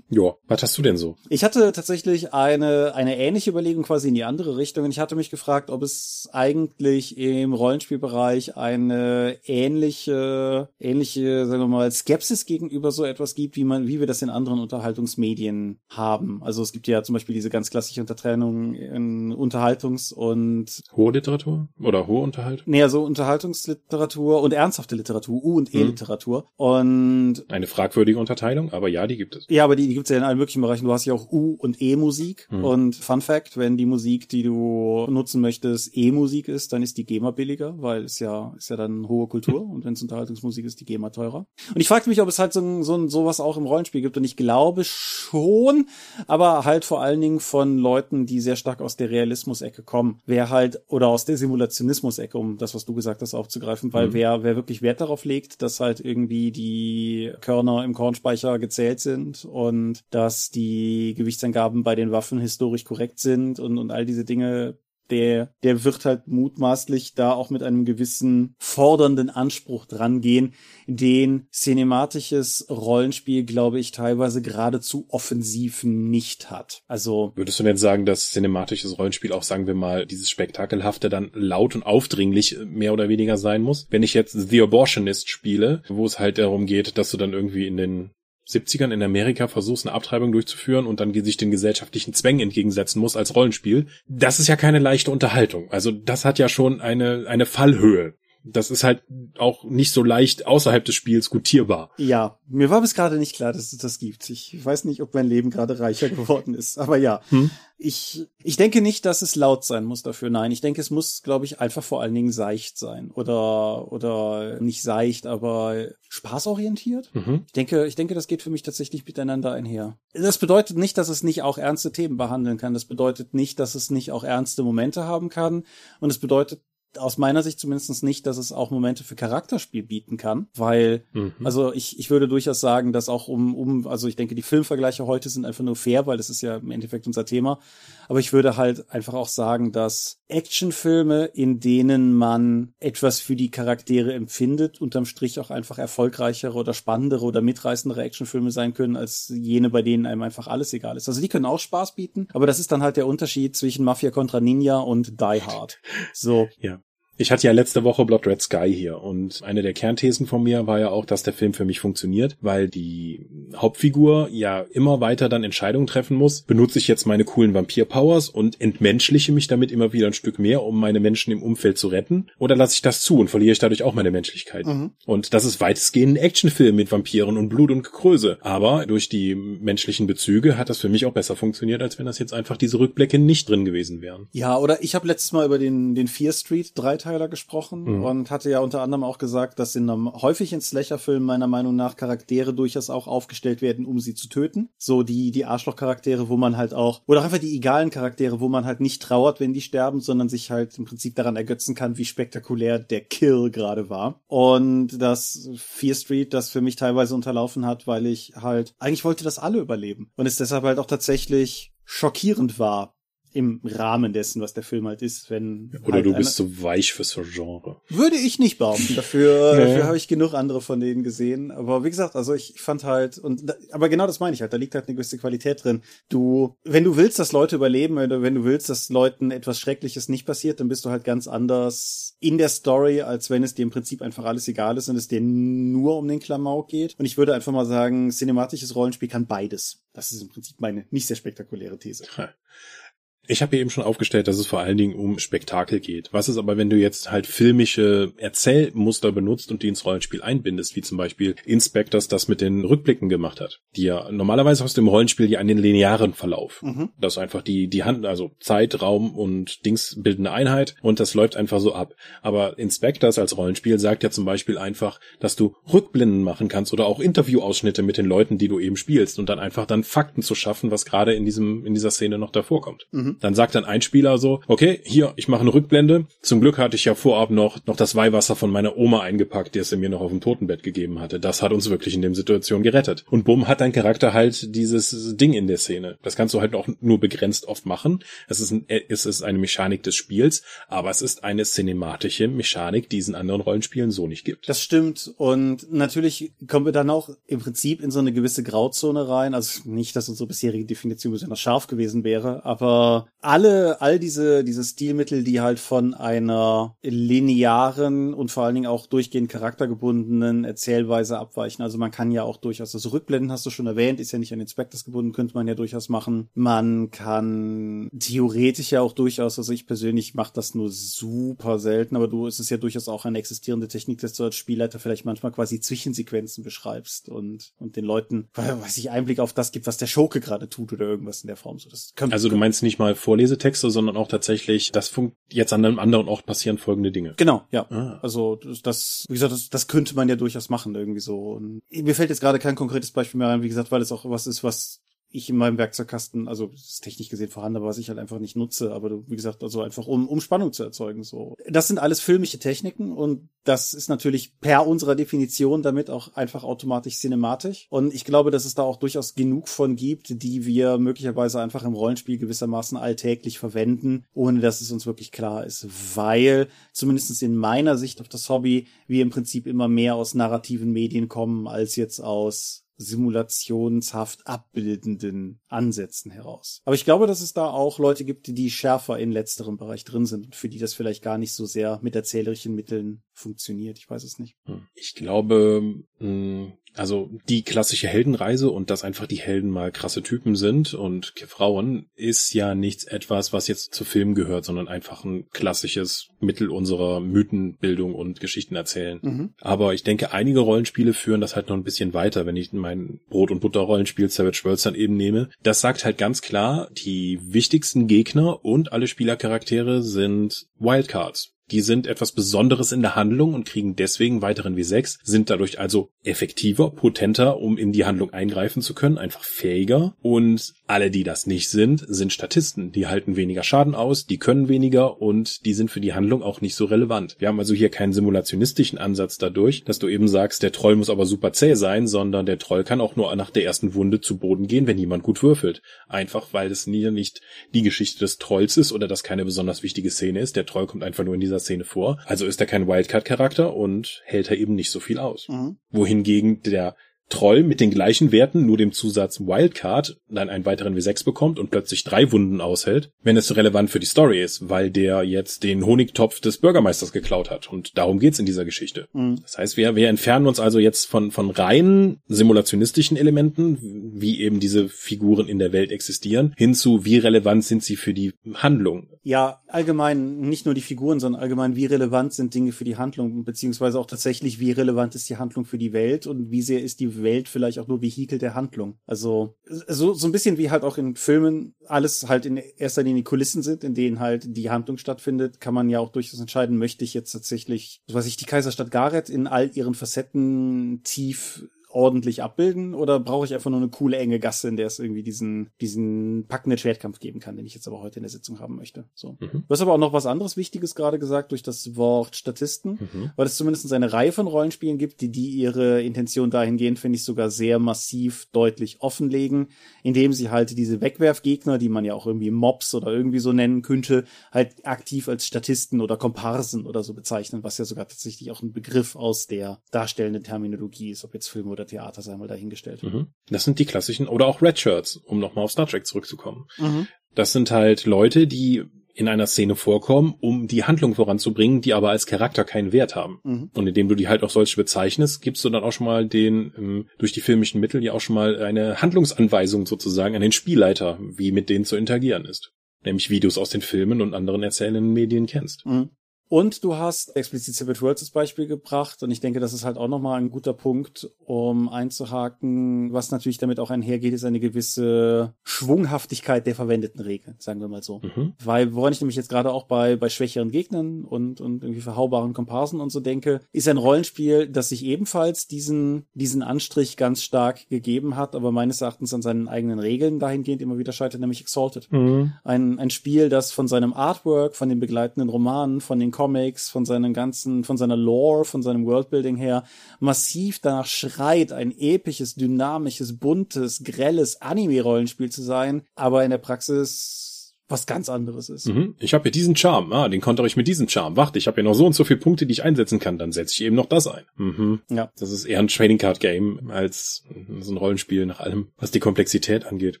Ja, was hast du denn so? Ich hatte tatsächlich eine, eine ähnliche Überlegung quasi in die andere Richtung und ich hatte mich gefragt, ob es eigentlich im Rollenspielbereich eine ähnliche, ähnliche, sagen wir mal, Skepsis gegenüber so etwas gibt, wie man, wie wir das in anderen Unterhaltungsmedien haben. Also es gibt ja zum Beispiel diese ganz klassische Untertrennung in Unterhaltungs- und Hohe Literatur? Oder hohe Unterhaltung? Nee, also Unterhaltungsliteratur und ernsthafte Literatur, U- und E-Literatur. Hm. Und eine fragwürdige Unterteilung, aber ja, die gibt es. Ja, aber die, die gibt's ja in allen möglichen Bereichen. Du hast ja auch U- und E-Musik. Mhm. Und Fun Fact, wenn die Musik, die du nutzen möchtest, E-Musik ist, dann ist die GEMA billiger, weil es ja, ist ja dann hohe Kultur. Und wenn es Unterhaltungsmusik ist, die GEMA teurer. Und ich fragte mich, ob es halt so, so sowas auch im Rollenspiel gibt. Und ich glaube schon, aber halt vor allen Dingen von Leuten, die sehr stark aus der Realismus-Ecke kommen. Wer halt, oder aus der Simulationismus-Ecke, um das, was du gesagt hast, aufzugreifen. Weil mhm. wer, wer wirklich Wert darauf legt, dass halt irgendwie die Körner im Kornspeicher gezählt sind und dass die Gewichtsangaben bei den Waffen historisch korrekt sind und, und all diese Dinge der, der wird halt mutmaßlich da auch mit einem gewissen fordernden Anspruch drangehen, den cinematisches Rollenspiel, glaube ich, teilweise geradezu offensiv nicht hat. Also. Würdest du denn sagen, dass cinematisches Rollenspiel auch, sagen wir mal, dieses Spektakelhafte dann laut und aufdringlich mehr oder weniger sein muss? Wenn ich jetzt The Abortionist spiele, wo es halt darum geht, dass du dann irgendwie in den 70ern in Amerika versuchst, eine Abtreibung durchzuführen und dann sich den gesellschaftlichen Zwängen entgegensetzen muss als Rollenspiel. Das ist ja keine leichte Unterhaltung. Also das hat ja schon eine, eine Fallhöhe das ist halt auch nicht so leicht außerhalb des Spiels gutierbar. Ja, mir war bis gerade nicht klar, dass es das gibt. Ich weiß nicht, ob mein Leben gerade reicher geworden ist, aber ja. Hm? Ich, ich denke nicht, dass es laut sein muss dafür. Nein, ich denke, es muss, glaube ich, einfach vor allen Dingen seicht sein. Oder, oder nicht seicht, aber spaßorientiert. Mhm. Ich denke, ich denke, das geht für mich tatsächlich miteinander einher. Das bedeutet nicht, dass es nicht auch ernste Themen behandeln kann. Das bedeutet nicht, dass es nicht auch ernste Momente haben kann. Und es bedeutet aus meiner Sicht zumindest nicht, dass es auch Momente für Charakterspiel bieten kann, weil, mhm. also ich, ich würde durchaus sagen, dass auch um, um, also ich denke, die Filmvergleiche heute sind einfach nur fair, weil das ist ja im Endeffekt unser Thema. Aber ich würde halt einfach auch sagen, dass Actionfilme, in denen man etwas für die Charaktere empfindet, unterm Strich auch einfach erfolgreichere oder spannendere oder mitreißendere Actionfilme sein können, als jene, bei denen einem einfach alles egal ist. Also die können auch Spaß bieten, aber das ist dann halt der Unterschied zwischen Mafia contra Ninja und Die Hard. So. Ja. Ich hatte ja letzte Woche Blood Red Sky hier und eine der Kernthesen von mir war ja auch, dass der Film für mich funktioniert, weil die Hauptfigur ja immer weiter dann Entscheidungen treffen muss. Benutze ich jetzt meine coolen Vampir-Powers und entmenschliche mich damit immer wieder ein Stück mehr, um meine Menschen im Umfeld zu retten? Oder lasse ich das zu und verliere ich dadurch auch meine Menschlichkeit? Mhm. Und das ist weitestgehend ein Actionfilm mit Vampiren und Blut und Gekröse. Aber durch die menschlichen Bezüge hat das für mich auch besser funktioniert, als wenn das jetzt einfach diese Rückblicke nicht drin gewesen wären. Ja, oder ich habe letztes Mal über den, den Fear Street 3 Dreiteiler gesprochen mhm. und hatte ja unter anderem auch gesagt, dass in einem häufig in Slasher-Filmen meiner Meinung nach Charaktere durchaus auch aufgestellt werden, um sie zu töten. So die, die Arschloch-Charaktere, wo man halt auch, oder einfach die egalen Charaktere, wo man halt nicht trauert, wenn die sterben, sondern sich halt im Prinzip daran ergötzen kann, wie spektakulär der Kill gerade war. Und das Fear Street, das für mich teilweise unterlaufen hat, weil ich halt, eigentlich wollte das alle überleben. Und es deshalb halt auch tatsächlich schockierend war, im Rahmen dessen, was der Film halt ist, wenn. Oder halt du bist so weich für so Genre. Würde ich nicht behaupten. Dafür, nee. dafür habe ich genug andere von denen gesehen. Aber wie gesagt, also ich fand halt, und aber genau das meine ich halt, da liegt halt eine gewisse Qualität drin. Du, wenn du willst, dass Leute überleben, oder wenn du willst, dass Leuten etwas Schreckliches nicht passiert, dann bist du halt ganz anders in der Story, als wenn es dir im Prinzip einfach alles egal ist und es dir nur um den Klamauk geht. Und ich würde einfach mal sagen, cinematisches Rollenspiel kann beides. Das ist im Prinzip meine nicht sehr spektakuläre These. Ich habe eben schon aufgestellt, dass es vor allen Dingen um Spektakel geht. Was ist aber, wenn du jetzt halt filmische Erzählmuster benutzt und die ins Rollenspiel einbindest, wie zum Beispiel Inspectors das mit den Rückblicken gemacht hat, die ja normalerweise aus dem Rollenspiel ja einen linearen Verlauf. Mhm. Das ist einfach die, die Hand, also Zeit, Raum und Dings bilden eine Einheit und das läuft einfach so ab. Aber Inspectors als Rollenspiel sagt ja zum Beispiel einfach, dass du Rückblenden machen kannst oder auch Interviewausschnitte mit den Leuten, die du eben spielst und dann einfach dann Fakten zu schaffen, was gerade in diesem, in dieser Szene noch davor kommt. Mhm. Dann sagt dann ein Spieler so, okay, hier, ich mache eine Rückblende. Zum Glück hatte ich ja vorab noch, noch das Weihwasser von meiner Oma eingepackt, die es mir noch auf dem Totenbett gegeben hatte. Das hat uns wirklich in dem Situation gerettet. Und bumm, hat dein Charakter halt dieses Ding in der Szene. Das kannst du halt auch nur begrenzt oft machen. Es ist, ein, es ist eine Mechanik des Spiels, aber es ist eine cinematische Mechanik, die es in anderen Rollenspielen so nicht gibt. Das stimmt. Und natürlich kommen wir dann auch im Prinzip in so eine gewisse Grauzone rein. Also nicht, dass unsere bisherige Definition besonders scharf gewesen wäre, aber alle, all diese, diese Stilmittel, die halt von einer linearen und vor allen Dingen auch durchgehend charaktergebundenen Erzählweise abweichen. Also man kann ja auch durchaus, also Rückblenden hast du schon erwähnt, ist ja nicht an Inspectors gebunden, könnte man ja durchaus machen. Man kann theoretisch ja auch durchaus, also ich persönlich mache das nur super selten, aber du, es ist ja durchaus auch eine existierende Technik, dass du als Spielleiter vielleicht manchmal quasi Zwischensequenzen beschreibst und, und den Leuten, weiß ich, Einblick auf das gibt, was der Schurke gerade tut oder irgendwas in der Form. So, das kann, also du meinst nicht mal Vorlesetexte, sondern auch tatsächlich, das funkt jetzt an einem anderen Ort passieren folgende Dinge. Genau, ja. Ah. Also das, wie gesagt, das, das könnte man ja durchaus machen irgendwie so. Und mir fällt jetzt gerade kein konkretes Beispiel mehr rein, wie gesagt, weil es auch was ist, was ich in meinem Werkzeugkasten, also ist technisch gesehen vorhanden, aber was ich halt einfach nicht nutze, aber wie gesagt, also einfach um, um Spannung zu erzeugen, so. Das sind alles filmische Techniken und das ist natürlich per unserer Definition damit auch einfach automatisch cinematisch und ich glaube, dass es da auch durchaus genug von gibt, die wir möglicherweise einfach im Rollenspiel gewissermaßen alltäglich verwenden, ohne dass es uns wirklich klar ist, weil zumindest in meiner Sicht auf das Hobby wir im Prinzip immer mehr aus narrativen Medien kommen als jetzt aus simulationshaft abbildenden Ansätzen heraus. Aber ich glaube, dass es da auch Leute gibt, die schärfer in letzterem Bereich drin sind und für die das vielleicht gar nicht so sehr mit erzählerischen Mitteln funktioniert. Ich weiß es nicht. Hm. Ich glaube, hm, also die klassische Heldenreise und dass einfach die Helden mal krasse Typen sind und Frauen ist ja nichts etwas, was jetzt zu Film gehört, sondern einfach ein klassisches Mittel unserer Mythenbildung und Geschichten erzählen. Mhm. Aber ich denke, einige Rollenspiele führen das halt noch ein bisschen weiter, wenn ich mein Brot- und Butter-Rollenspiel Savage Worlds dann eben nehme. Das sagt halt ganz klar, die wichtigsten Gegner und alle Spielercharaktere sind Wildcards. Die sind etwas Besonderes in der Handlung und kriegen deswegen weiteren W6, sind dadurch also effektiver, potenter, um in die Handlung eingreifen zu können, einfach fähiger. Und alle, die das nicht sind, sind Statisten. Die halten weniger Schaden aus, die können weniger und die sind für die Handlung auch nicht so relevant. Wir haben also hier keinen simulationistischen Ansatz dadurch, dass du eben sagst, der Troll muss aber super zäh sein, sondern der Troll kann auch nur nach der ersten Wunde zu Boden gehen, wenn jemand gut würfelt. Einfach weil es nie nicht die Geschichte des Trolls ist oder das keine besonders wichtige Szene ist. Der Troll kommt einfach nur in dieser Szene vor. Also ist er kein Wildcard-Charakter und hält er eben nicht so viel aus. Mhm. Wohingegen der Troll mit den gleichen Werten, nur dem Zusatz Wildcard, dann einen weiteren W6 bekommt und plötzlich drei Wunden aushält, wenn es relevant für die Story ist, weil der jetzt den Honigtopf des Bürgermeisters geklaut hat. Und darum geht's in dieser Geschichte. Mhm. Das heißt, wir, wir entfernen uns also jetzt von, von rein simulationistischen Elementen, wie eben diese Figuren in der Welt existieren, hin zu, wie relevant sind sie für die Handlung. Ja, allgemein nicht nur die Figuren, sondern allgemein, wie relevant sind Dinge für die Handlung, beziehungsweise auch tatsächlich, wie relevant ist die Handlung für die Welt und wie sehr ist die Welt vielleicht auch nur Vehikel der Handlung. Also so, so ein bisschen wie halt auch in Filmen alles halt in erster Linie Kulissen sind, in denen halt die Handlung stattfindet, kann man ja auch durchaus entscheiden, möchte ich jetzt tatsächlich, was ich, die Kaiserstadt Gareth in all ihren Facetten tief ordentlich abbilden oder brauche ich einfach nur eine coole enge Gasse, in der es irgendwie diesen diesen packenden Schwertkampf geben kann, den ich jetzt aber heute in der Sitzung haben möchte. So. Mhm. Du hast aber auch noch was anderes Wichtiges gerade gesagt durch das Wort Statisten, mhm. weil es zumindest eine Reihe von Rollenspielen gibt, die die ihre Intention dahingehend finde ich sogar sehr massiv deutlich offenlegen, indem sie halt diese Wegwerfgegner, die man ja auch irgendwie Mobs oder irgendwie so nennen könnte, halt aktiv als Statisten oder Komparsen oder so bezeichnen, was ja sogar tatsächlich auch ein Begriff aus der darstellenden Terminologie ist, ob jetzt Film oder Theater sei mal dahingestellt. Mhm. Das sind die klassischen, oder auch Red Shirts, um nochmal auf Star Trek zurückzukommen. Mhm. Das sind halt Leute, die in einer Szene vorkommen, um die Handlung voranzubringen, die aber als Charakter keinen Wert haben. Mhm. Und indem du die halt auch solche bezeichnest, gibst du dann auch schon mal den, ähm, durch die filmischen Mittel ja auch schon mal eine Handlungsanweisung sozusagen an den Spielleiter, wie mit denen zu interagieren ist. Nämlich es aus den Filmen und anderen erzählenden Medien kennst. Mhm. Und du hast explizit Savage Worlds als Beispiel gebracht und ich denke, das ist halt auch nochmal ein guter Punkt, um einzuhaken. Was natürlich damit auch einhergeht, ist eine gewisse Schwunghaftigkeit der verwendeten Regeln, sagen wir mal so. Mhm. Weil, woran ich nämlich jetzt gerade auch bei, bei schwächeren Gegnern und, und irgendwie verhaubaren Komparsen und so denke, ist ein Rollenspiel, das sich ebenfalls diesen, diesen Anstrich ganz stark gegeben hat, aber meines Erachtens an seinen eigenen Regeln dahingehend immer wieder scheitert, nämlich Exalted. Mhm. Ein, ein Spiel, das von seinem Artwork, von den begleitenden Romanen, von den Comics, von seinen ganzen, von seiner Lore, von seinem Worldbuilding her massiv danach schreit, ein episches, dynamisches, buntes, grelles Anime-Rollenspiel zu sein, aber in der Praxis was ganz anderes ist. Mhm. Ich habe hier diesen Charme, ah, den kontere ich mit diesem Charme. Warte, ich habe hier noch so und so viele Punkte, die ich einsetzen kann, dann setze ich eben noch das ein. Mhm. Ja. Das ist eher ein Trading Card Game als so ein Rollenspiel nach allem, was die Komplexität angeht.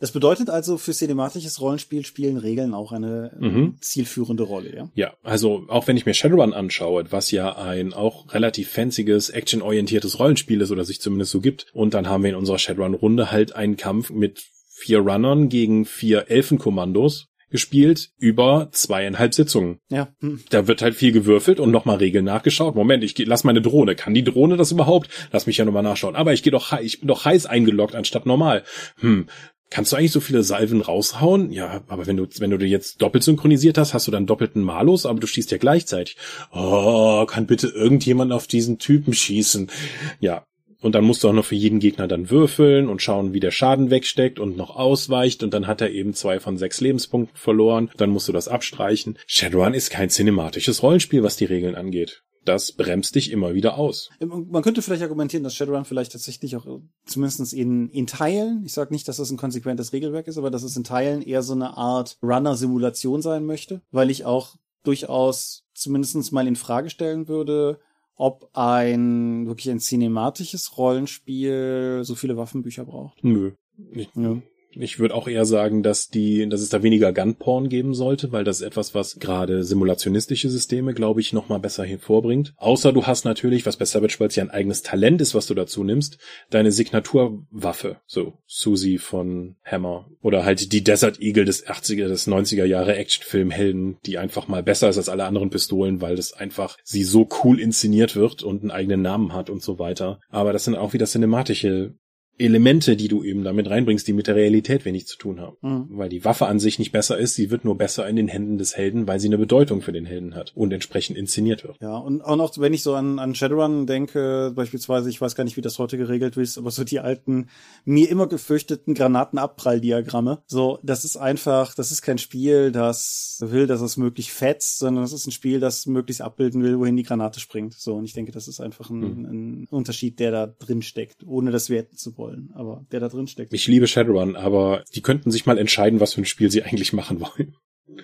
Das bedeutet also, für cinematisches Rollenspiel spielen Regeln auch eine mhm. zielführende Rolle, ja? Ja, also auch wenn ich mir Shadowrun anschaue, was ja ein auch relativ fancyes, actionorientiertes Rollenspiel ist oder sich zumindest so gibt, und dann haben wir in unserer Shadowrun-Runde halt einen Kampf mit vier Runnern gegen vier Elfenkommandos gespielt über zweieinhalb Sitzungen. Ja. Hm. Da wird halt viel gewürfelt und nochmal Regeln nachgeschaut. Moment, ich geh, lass meine Drohne. Kann die Drohne das überhaupt? Lass mich ja nochmal nachschauen. Aber ich gehe doch, ich bin doch heiß eingeloggt anstatt normal. Hm. Kannst du eigentlich so viele Salven raushauen? Ja, aber wenn du, wenn du jetzt doppelt synchronisiert hast, hast du dann doppelten Malus, aber du schießt ja gleichzeitig. Oh, kann bitte irgendjemand auf diesen Typen schießen? Ja, und dann musst du auch noch für jeden Gegner dann würfeln und schauen, wie der Schaden wegsteckt und noch ausweicht. Und dann hat er eben zwei von sechs Lebenspunkten verloren. Dann musst du das abstreichen. Shadowrun ist kein cinematisches Rollenspiel, was die Regeln angeht. Das bremst dich immer wieder aus. Man könnte vielleicht argumentieren, dass Shadowrun vielleicht tatsächlich auch zumindest in, in Teilen, ich sage nicht, dass das ein konsequentes Regelwerk ist, aber dass es in Teilen eher so eine Art Runner-Simulation sein möchte, weil ich auch durchaus zumindest mal in Frage stellen würde, ob ein wirklich ein cinematisches Rollenspiel so viele Waffenbücher braucht. Nö. Ich, ja. Ich würde auch eher sagen, dass die, dass es da weniger Gunporn geben sollte, weil das ist etwas, was gerade simulationistische Systeme, glaube ich, noch mal besser hervorbringt. Außer du hast natürlich, was bei Savage Worlds ja ein eigenes Talent ist, was du dazu nimmst, deine Signaturwaffe, so Susie von Hammer oder halt die Desert Eagle des 80er, des 90er Jahre Actionfilmhelden, die einfach mal besser ist als alle anderen Pistolen, weil das einfach sie so cool inszeniert wird und einen eigenen Namen hat und so weiter. Aber das sind auch wieder cinematische Elemente, die du eben damit reinbringst, die mit der Realität wenig zu tun haben. Mhm. Weil die Waffe an sich nicht besser ist, sie wird nur besser in den Händen des Helden, weil sie eine Bedeutung für den Helden hat und entsprechend inszeniert wird. Ja, und auch noch, wenn ich so an, an Shadowrun denke, beispielsweise, ich weiß gar nicht, wie das heute geregelt ist, aber so die alten, mir immer gefürchteten Granatenabpralldiagramme. So, das ist einfach, das ist kein Spiel, das will, dass es möglichst fetzt, sondern das ist ein Spiel, das möglichst abbilden will, wohin die Granate springt. So, und ich denke, das ist einfach ein, Mhm. ein Unterschied, der da drin steckt, ohne das werten zu wollen, aber der da drin steckt. Ich liebe Shadowrun, aber die könnten sich mal entscheiden, was für ein Spiel sie eigentlich machen wollen.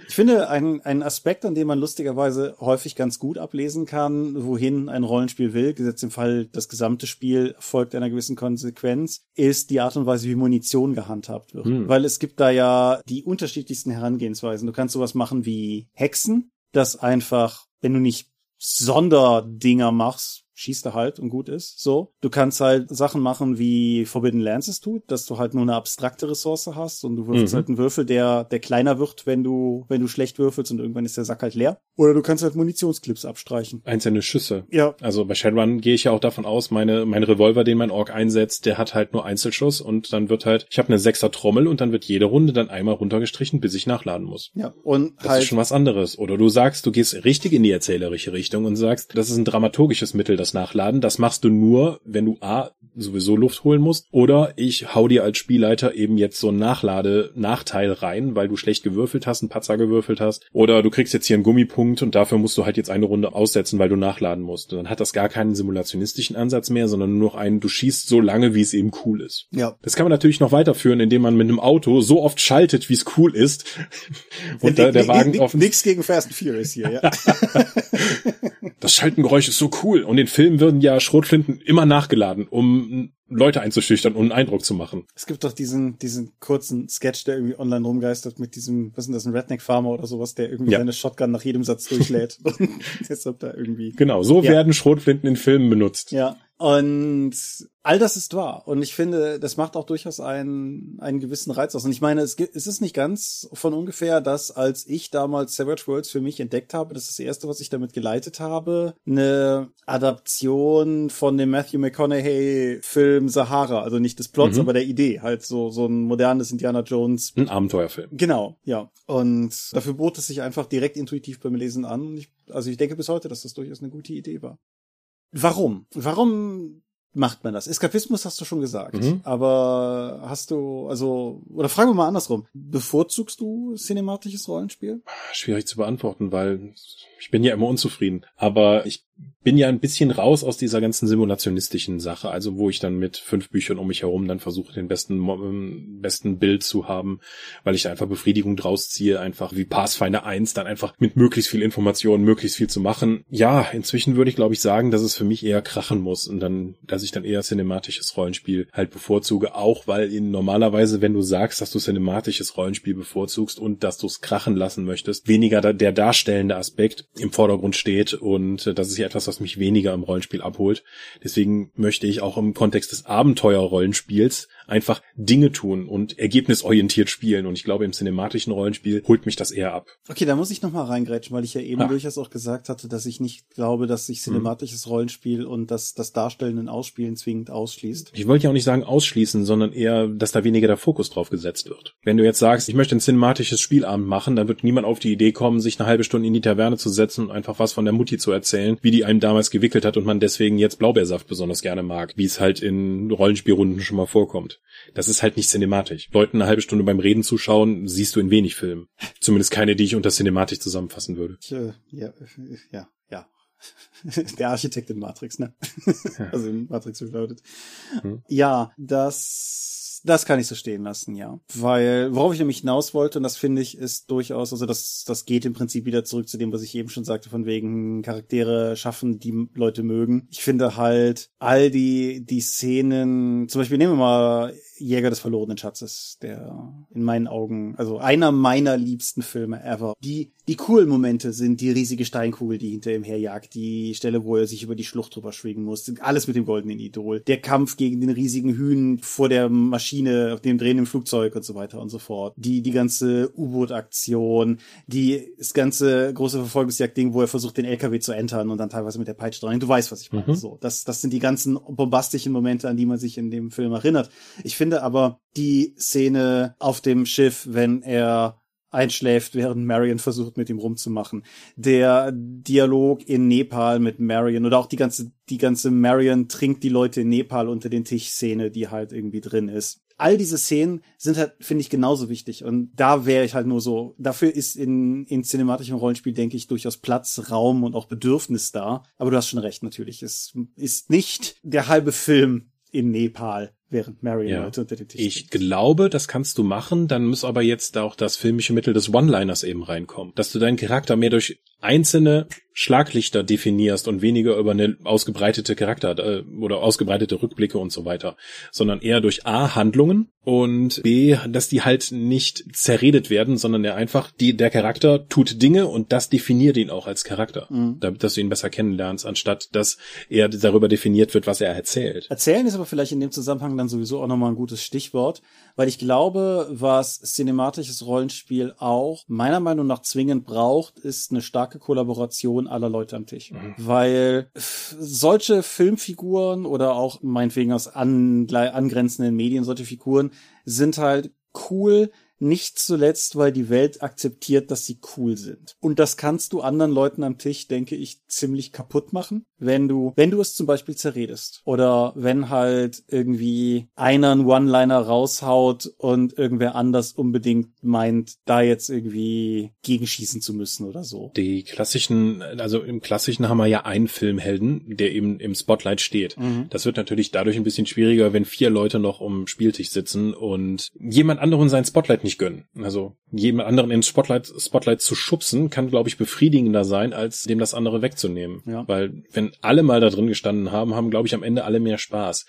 Ich finde, ein, ein Aspekt, an dem man lustigerweise häufig ganz gut ablesen kann, wohin ein Rollenspiel will, gesetzt im Fall, das gesamte Spiel folgt einer gewissen Konsequenz, ist die Art und Weise, wie Munition gehandhabt wird. Hm. Weil es gibt da ja die unterschiedlichsten Herangehensweisen. Du kannst sowas machen wie Hexen, das einfach, wenn du nicht Sonderdinger machst, schießt er halt und gut ist. So. Du kannst halt Sachen machen, wie Forbidden Lances tut, dass du halt nur eine abstrakte Ressource hast und du würfelst Mhm. halt einen Würfel, der, der kleiner wird, wenn du, wenn du schlecht würfelst und irgendwann ist der Sack halt leer. Oder du kannst halt Munitionsclips abstreichen. Einzelne Schüsse. Ja. Also bei Shadowrun gehe ich ja auch davon aus, meine, mein Revolver, den mein Ork einsetzt, der hat halt nur Einzelschuss und dann wird halt, ich habe eine sechser Trommel und dann wird jede Runde dann einmal runtergestrichen, bis ich nachladen muss. Ja. Und Das halt. ist schon was anderes. Oder du sagst, du gehst richtig in die erzählerische Richtung und sagst, das ist ein dramaturgisches Mittel, das Nachladen. Das machst du nur, wenn du A, sowieso Luft holen musst, oder ich hau dir als Spielleiter eben jetzt so einen Nachlade-Nachteil rein, weil du schlecht gewürfelt hast, einen Patzer gewürfelt hast. Oder du kriegst jetzt hier einen Gummipunkt und dafür musst du halt jetzt eine Runde aussetzen, weil du nachladen musst. Und dann hat das gar keinen simulationistischen Ansatz mehr, sondern nur noch einen, du schießt so lange, wie es eben cool ist. ja. Das kann man natürlich noch weiterführen, indem man mit einem Auto so oft schaltet, wie es cool ist. Und da, der Wagen auf Nix gegen Fast and Furious hier, ja. das Schaltengeräusch ist so cool. Und in Filmen würden ja Schrotflinten immer nachgeladen, um Leute einzuschüchtern und einen Eindruck zu machen. Es gibt doch diesen, diesen kurzen Sketch, der irgendwie online rumgeistert mit diesem, was ist denn das, ein Redneck-Farmer oder sowas, der irgendwie Ja. seine Shotgun nach jedem Satz durchlädt. und deshalb da irgendwie. Genau, so Ja. werden Schrotflinten in Filmen benutzt. Ja. Und all das ist wahr. Und ich finde, das macht auch durchaus einen, einen gewissen Reiz aus. Und ich meine, es, es ist nicht ganz von ungefähr, dass als ich damals Savage Worlds für mich entdeckt habe, das ist das erste, was ich damit geleitet habe, eine Adaption von dem Matthew McConaughey-Film Sahara. Also nicht des Plots, Mhm. aber der Idee. Halt so, so ein modernes Indiana Jones Ein Abenteuerfilm. Genau, ja. Und dafür bot es sich einfach direkt intuitiv beim Lesen an. Ich, also ich denke bis heute, dass das durchaus eine gute Idee war. Warum? Warum macht man das? Eskapismus hast du schon gesagt. Mhm. Aber hast du, also, oder fragen wir mal andersrum. Bevorzugst du cinematisches Rollenspiel? Schwierig zu beantworten, weil ich bin ja immer unzufrieden. Aber ich bin ja ein bisschen raus aus dieser ganzen simulationistischen Sache, also wo ich dann mit fünf Büchern um mich herum dann versuche, den besten, ähm, besten Bild zu haben, weil ich da einfach Befriedigung draus ziehe, einfach wie Pathfinder 1, dann einfach mit möglichst viel Information, möglichst viel zu machen. Ja, inzwischen würde ich glaube ich sagen, dass es für mich eher krachen muss und dann, dass ich dann eher cinematisches Rollenspiel halt bevorzuge, auch weil in normalerweise, wenn du sagst, dass du cinematisches Rollenspiel bevorzugst und dass du es krachen lassen möchtest, weniger der darstellende Aspekt im Vordergrund steht und äh, das ist ja etwas, was mich weniger im Rollenspiel abholt. Deswegen möchte ich auch im Kontext des Abenteuer-Rollenspiels einfach Dinge tun und ergebnisorientiert spielen und ich glaube, im cinematischen Rollenspiel holt mich das eher ab. Okay, da muss ich noch mal reingrätschen, weil ich ja eben Ah. durchaus auch gesagt hatte, dass ich nicht glaube, dass sich cinematisches Rollenspiel und das, das Darstellen und Ausspielen zwingend ausschließt. Ich wollte ja auch nicht sagen ausschließen, sondern eher, dass da weniger der Fokus drauf gesetzt wird. Wenn du jetzt sagst, ich möchte ein cinematisches Spielabend machen, dann wird niemand auf die Idee kommen, sich eine halbe Stunde in die Taverne zu setzen und einfach was von der Mutti zu erzählen, wie die einem damals gewickelt hat und man deswegen jetzt Blaubeersaft besonders gerne mag, wie es halt in Rollenspielrunden schon mal vorkommt. Das ist halt nicht cinematisch. Leuten eine halbe Stunde beim Reden zuschauen, siehst du in wenig Filmen. Zumindest keine, die ich unter cinematisch zusammenfassen würde. Ja, ja, ja. Der Architekt in Matrix, ne? Also in Matrix Reloaded. Hm. Ja, das, das kann ich so stehen lassen, ja. Weil, worauf ich nämlich hinaus wollte, und das finde ich, ist durchaus, also das, das geht im Prinzip wieder zurück zu dem, was ich eben schon sagte, von wegen Charaktere schaffen, die Leute mögen. Ich finde halt, all die, die Szenen, zum Beispiel nehmen wir mal Jäger des verlorenen Schatzes, der in meinen Augen, also einer meiner liebsten Filme ever. Die, die coolen Momente sind die riesige Steinkugel, die hinter ihm herjagt, die Stelle, wo er sich über die Schlucht drüber schwingen muss, alles mit dem goldenen Idol, der Kampf gegen den riesigen Hühn vor der Maschine, auf dem drehenden Flugzeug und so weiter und so fort. Die, die ganze U-Boot-Aktion, die, das ganze große Verfolgungsjagd-Ding, wo er versucht, den LKW zu entern und dann teilweise mit der Peitsche dran. Du weißt, was ich meine. Mhm. So, das, das sind die ganzen bombastischen Momente, an die man sich in dem Film erinnert. Ich finde aber die Szene auf dem Schiff, wenn er einschläft, während Marion versucht, mit ihm rumzumachen. Der Dialog in Nepal mit Marion oder auch die ganze, die ganze Marion trinkt die Leute in Nepal unter den Tisch Szene, die halt irgendwie drin ist. All diese Szenen sind halt, finde ich, genauso wichtig. Und da wäre ich halt nur so, dafür ist in, in cinematischem Rollenspiel, denke ich, durchaus Platz, Raum und auch Bedürfnis da. Aber du hast schon recht, natürlich. Es ist nicht der halbe Film in Nepal während Marion ja. Leute unter den Tisch Ich glaube, das kannst du machen, dann muss aber jetzt auch das filmische Mittel des One-Liners eben reinkommen. Dass du deinen Charakter mehr durch einzelne Schlaglichter definierst und weniger über eine ausgebreitete Charakter äh, oder ausgebreitete Rückblicke und so weiter, sondern eher durch A Handlungen und B, dass die halt nicht zerredet werden, sondern er einfach die der Charakter tut Dinge und das definiert ihn auch als Charakter, mhm. damit dass du ihn besser kennenlernst, anstatt dass er darüber definiert wird, was er erzählt. Erzählen ist aber vielleicht in dem Zusammenhang dann sowieso auch nochmal ein gutes Stichwort, weil ich glaube, was cinematisches Rollenspiel auch meiner Meinung nach zwingend braucht, ist eine starke Kollaboration aller Leute am Tisch. Mhm. Weil solche Filmfiguren oder auch meinetwegen aus an, angrenzenden Medien, solche Figuren sind halt cool, nicht zuletzt, weil die Welt akzeptiert, dass sie cool sind. Und das kannst du anderen Leuten am Tisch, denke ich, ziemlich kaputt machen, wenn du, wenn du es zum Beispiel zerredest. Oder wenn halt irgendwie einer einen One-Liner raushaut und irgendwer anders unbedingt meint, da jetzt irgendwie gegenschießen zu müssen oder so. Die klassischen, also im klassischen haben wir ja einen Filmhelden, der eben im Spotlight steht. Mhm. Das wird natürlich dadurch ein bisschen schwieriger, wenn vier Leute noch um Spieltisch sitzen und jemand anderen sein Spotlight nicht gönnen. Also jemand anderen ins Spotlight, Spotlight zu schubsen, kann, glaube ich, befriedigender sein, als dem das andere wegzunehmen. Ja. Weil wenn alle mal da drin gestanden haben, haben, glaube ich, am Ende alle mehr Spaß.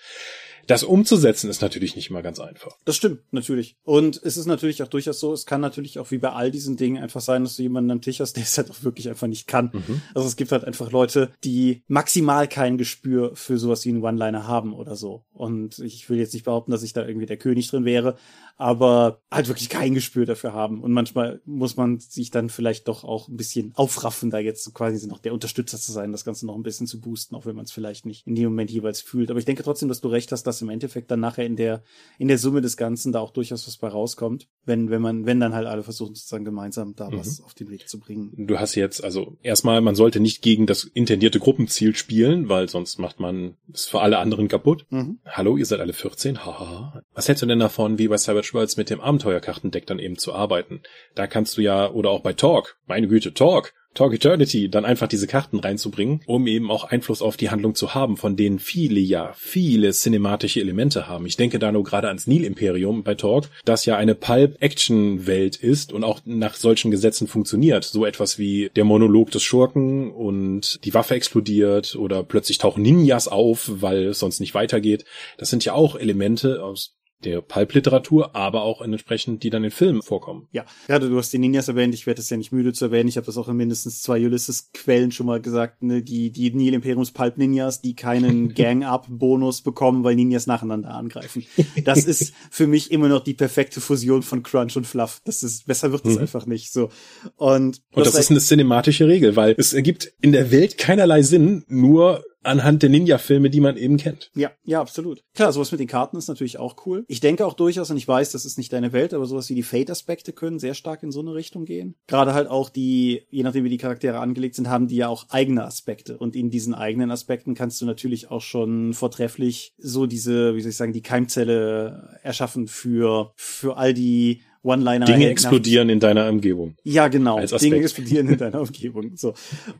Das umzusetzen ist natürlich nicht immer ganz einfach. Das stimmt, natürlich. Und es ist natürlich auch durchaus so, es kann natürlich auch wie bei all diesen Dingen einfach sein, dass du jemanden am Tisch hast, der es halt auch wirklich einfach nicht kann. Mhm. Also es gibt halt einfach Leute, die maximal kein Gespür für sowas wie einen One-Liner haben oder so. Und ich will jetzt nicht behaupten, dass ich da irgendwie der König drin wäre, aber halt wirklich kein Gespür dafür haben. Und manchmal muss man sich dann vielleicht doch auch ein bisschen aufraffen, da jetzt quasi noch der Unterstützer zu sein, das Ganze noch ein bisschen zu boosten, auch wenn man es vielleicht nicht in dem Moment jeweils fühlt. Aber ich denke trotzdem, dass du recht hast, dass im Endeffekt dann nachher in der, in der Summe des Ganzen da auch durchaus was bei rauskommt, wenn, wenn man, wenn dann halt alle versuchen sozusagen gemeinsam da mhm. was auf den Weg zu bringen. Du hast jetzt, also erstmal, man sollte nicht gegen das intendierte Gruppenziel spielen, weil sonst macht man es für alle anderen kaputt. Mhm. Hallo, ihr seid alle 14, haha. Was hältst du denn davon, wie bei Savage Worlds mit dem Abenteuerkartendeck dann eben zu arbeiten. Da kannst du ja, oder auch bei Talk, meine Güte, Talk, Talk Eternity, dann einfach diese Karten reinzubringen, um eben auch Einfluss auf die Handlung zu haben, von denen viele ja viele cinematische Elemente haben. Ich denke da nur gerade ans Nil-Imperium bei Talk, das ja eine Pulp-Action-Welt ist und auch nach solchen Gesetzen funktioniert. So etwas wie der Monolog des Schurken und die Waffe explodiert oder plötzlich tauchen Ninjas auf, weil es sonst nicht weitergeht. Das sind ja auch Elemente aus der Pulp-Literatur, aber auch entsprechend, die dann in Filmen vorkommen. Ja, gerade du hast die Ninjas erwähnt, ich werde es ja nicht müde zu erwähnen, ich habe das auch in mindestens zwei Ulysses-Quellen schon mal gesagt, ne? die, die Nil Imperiums Pulp-Ninjas, die keinen Gang-Up-Bonus bekommen, weil Ninjas nacheinander angreifen. Das ist für mich immer noch die perfekte Fusion von Crunch und Fluff. Das ist, besser wird es mhm. einfach nicht so. Und, und das ist eine cinematische Regel, weil es ergibt in der Welt keinerlei Sinn, nur anhand der Ninja-Filme, die man eben kennt. Ja, ja, absolut. Klar, sowas mit den Karten ist natürlich auch cool. Ich denke auch durchaus, und ich weiß, das ist nicht deine Welt, aber sowas wie die Fate-Aspekte können sehr stark in so eine Richtung gehen. Gerade halt auch die, je nachdem wie die Charaktere angelegt sind, haben die ja auch eigene Aspekte. Und in diesen eigenen Aspekten kannst du natürlich auch schon vortrefflich so diese, wie soll ich sagen, die Keimzelle erschaffen für, für all die One-Liner. Dinge explodieren in deiner Umgebung. Ja, genau. Dinge explodieren in deiner Umgebung. So.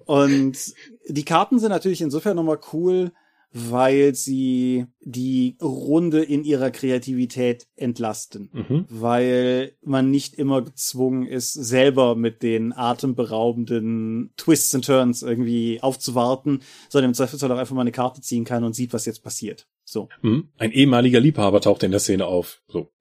Und die Karten sind natürlich insofern nochmal cool, weil sie die Runde in ihrer Kreativität entlasten, mhm. weil man nicht immer gezwungen ist, selber mit den atemberaubenden Twists and Turns irgendwie aufzuwarten, sondern im Zweifelsfall auch einfach mal eine Karte ziehen kann und sieht, was jetzt passiert. So. Mhm. Ein ehemaliger Liebhaber taucht in der Szene auf. So.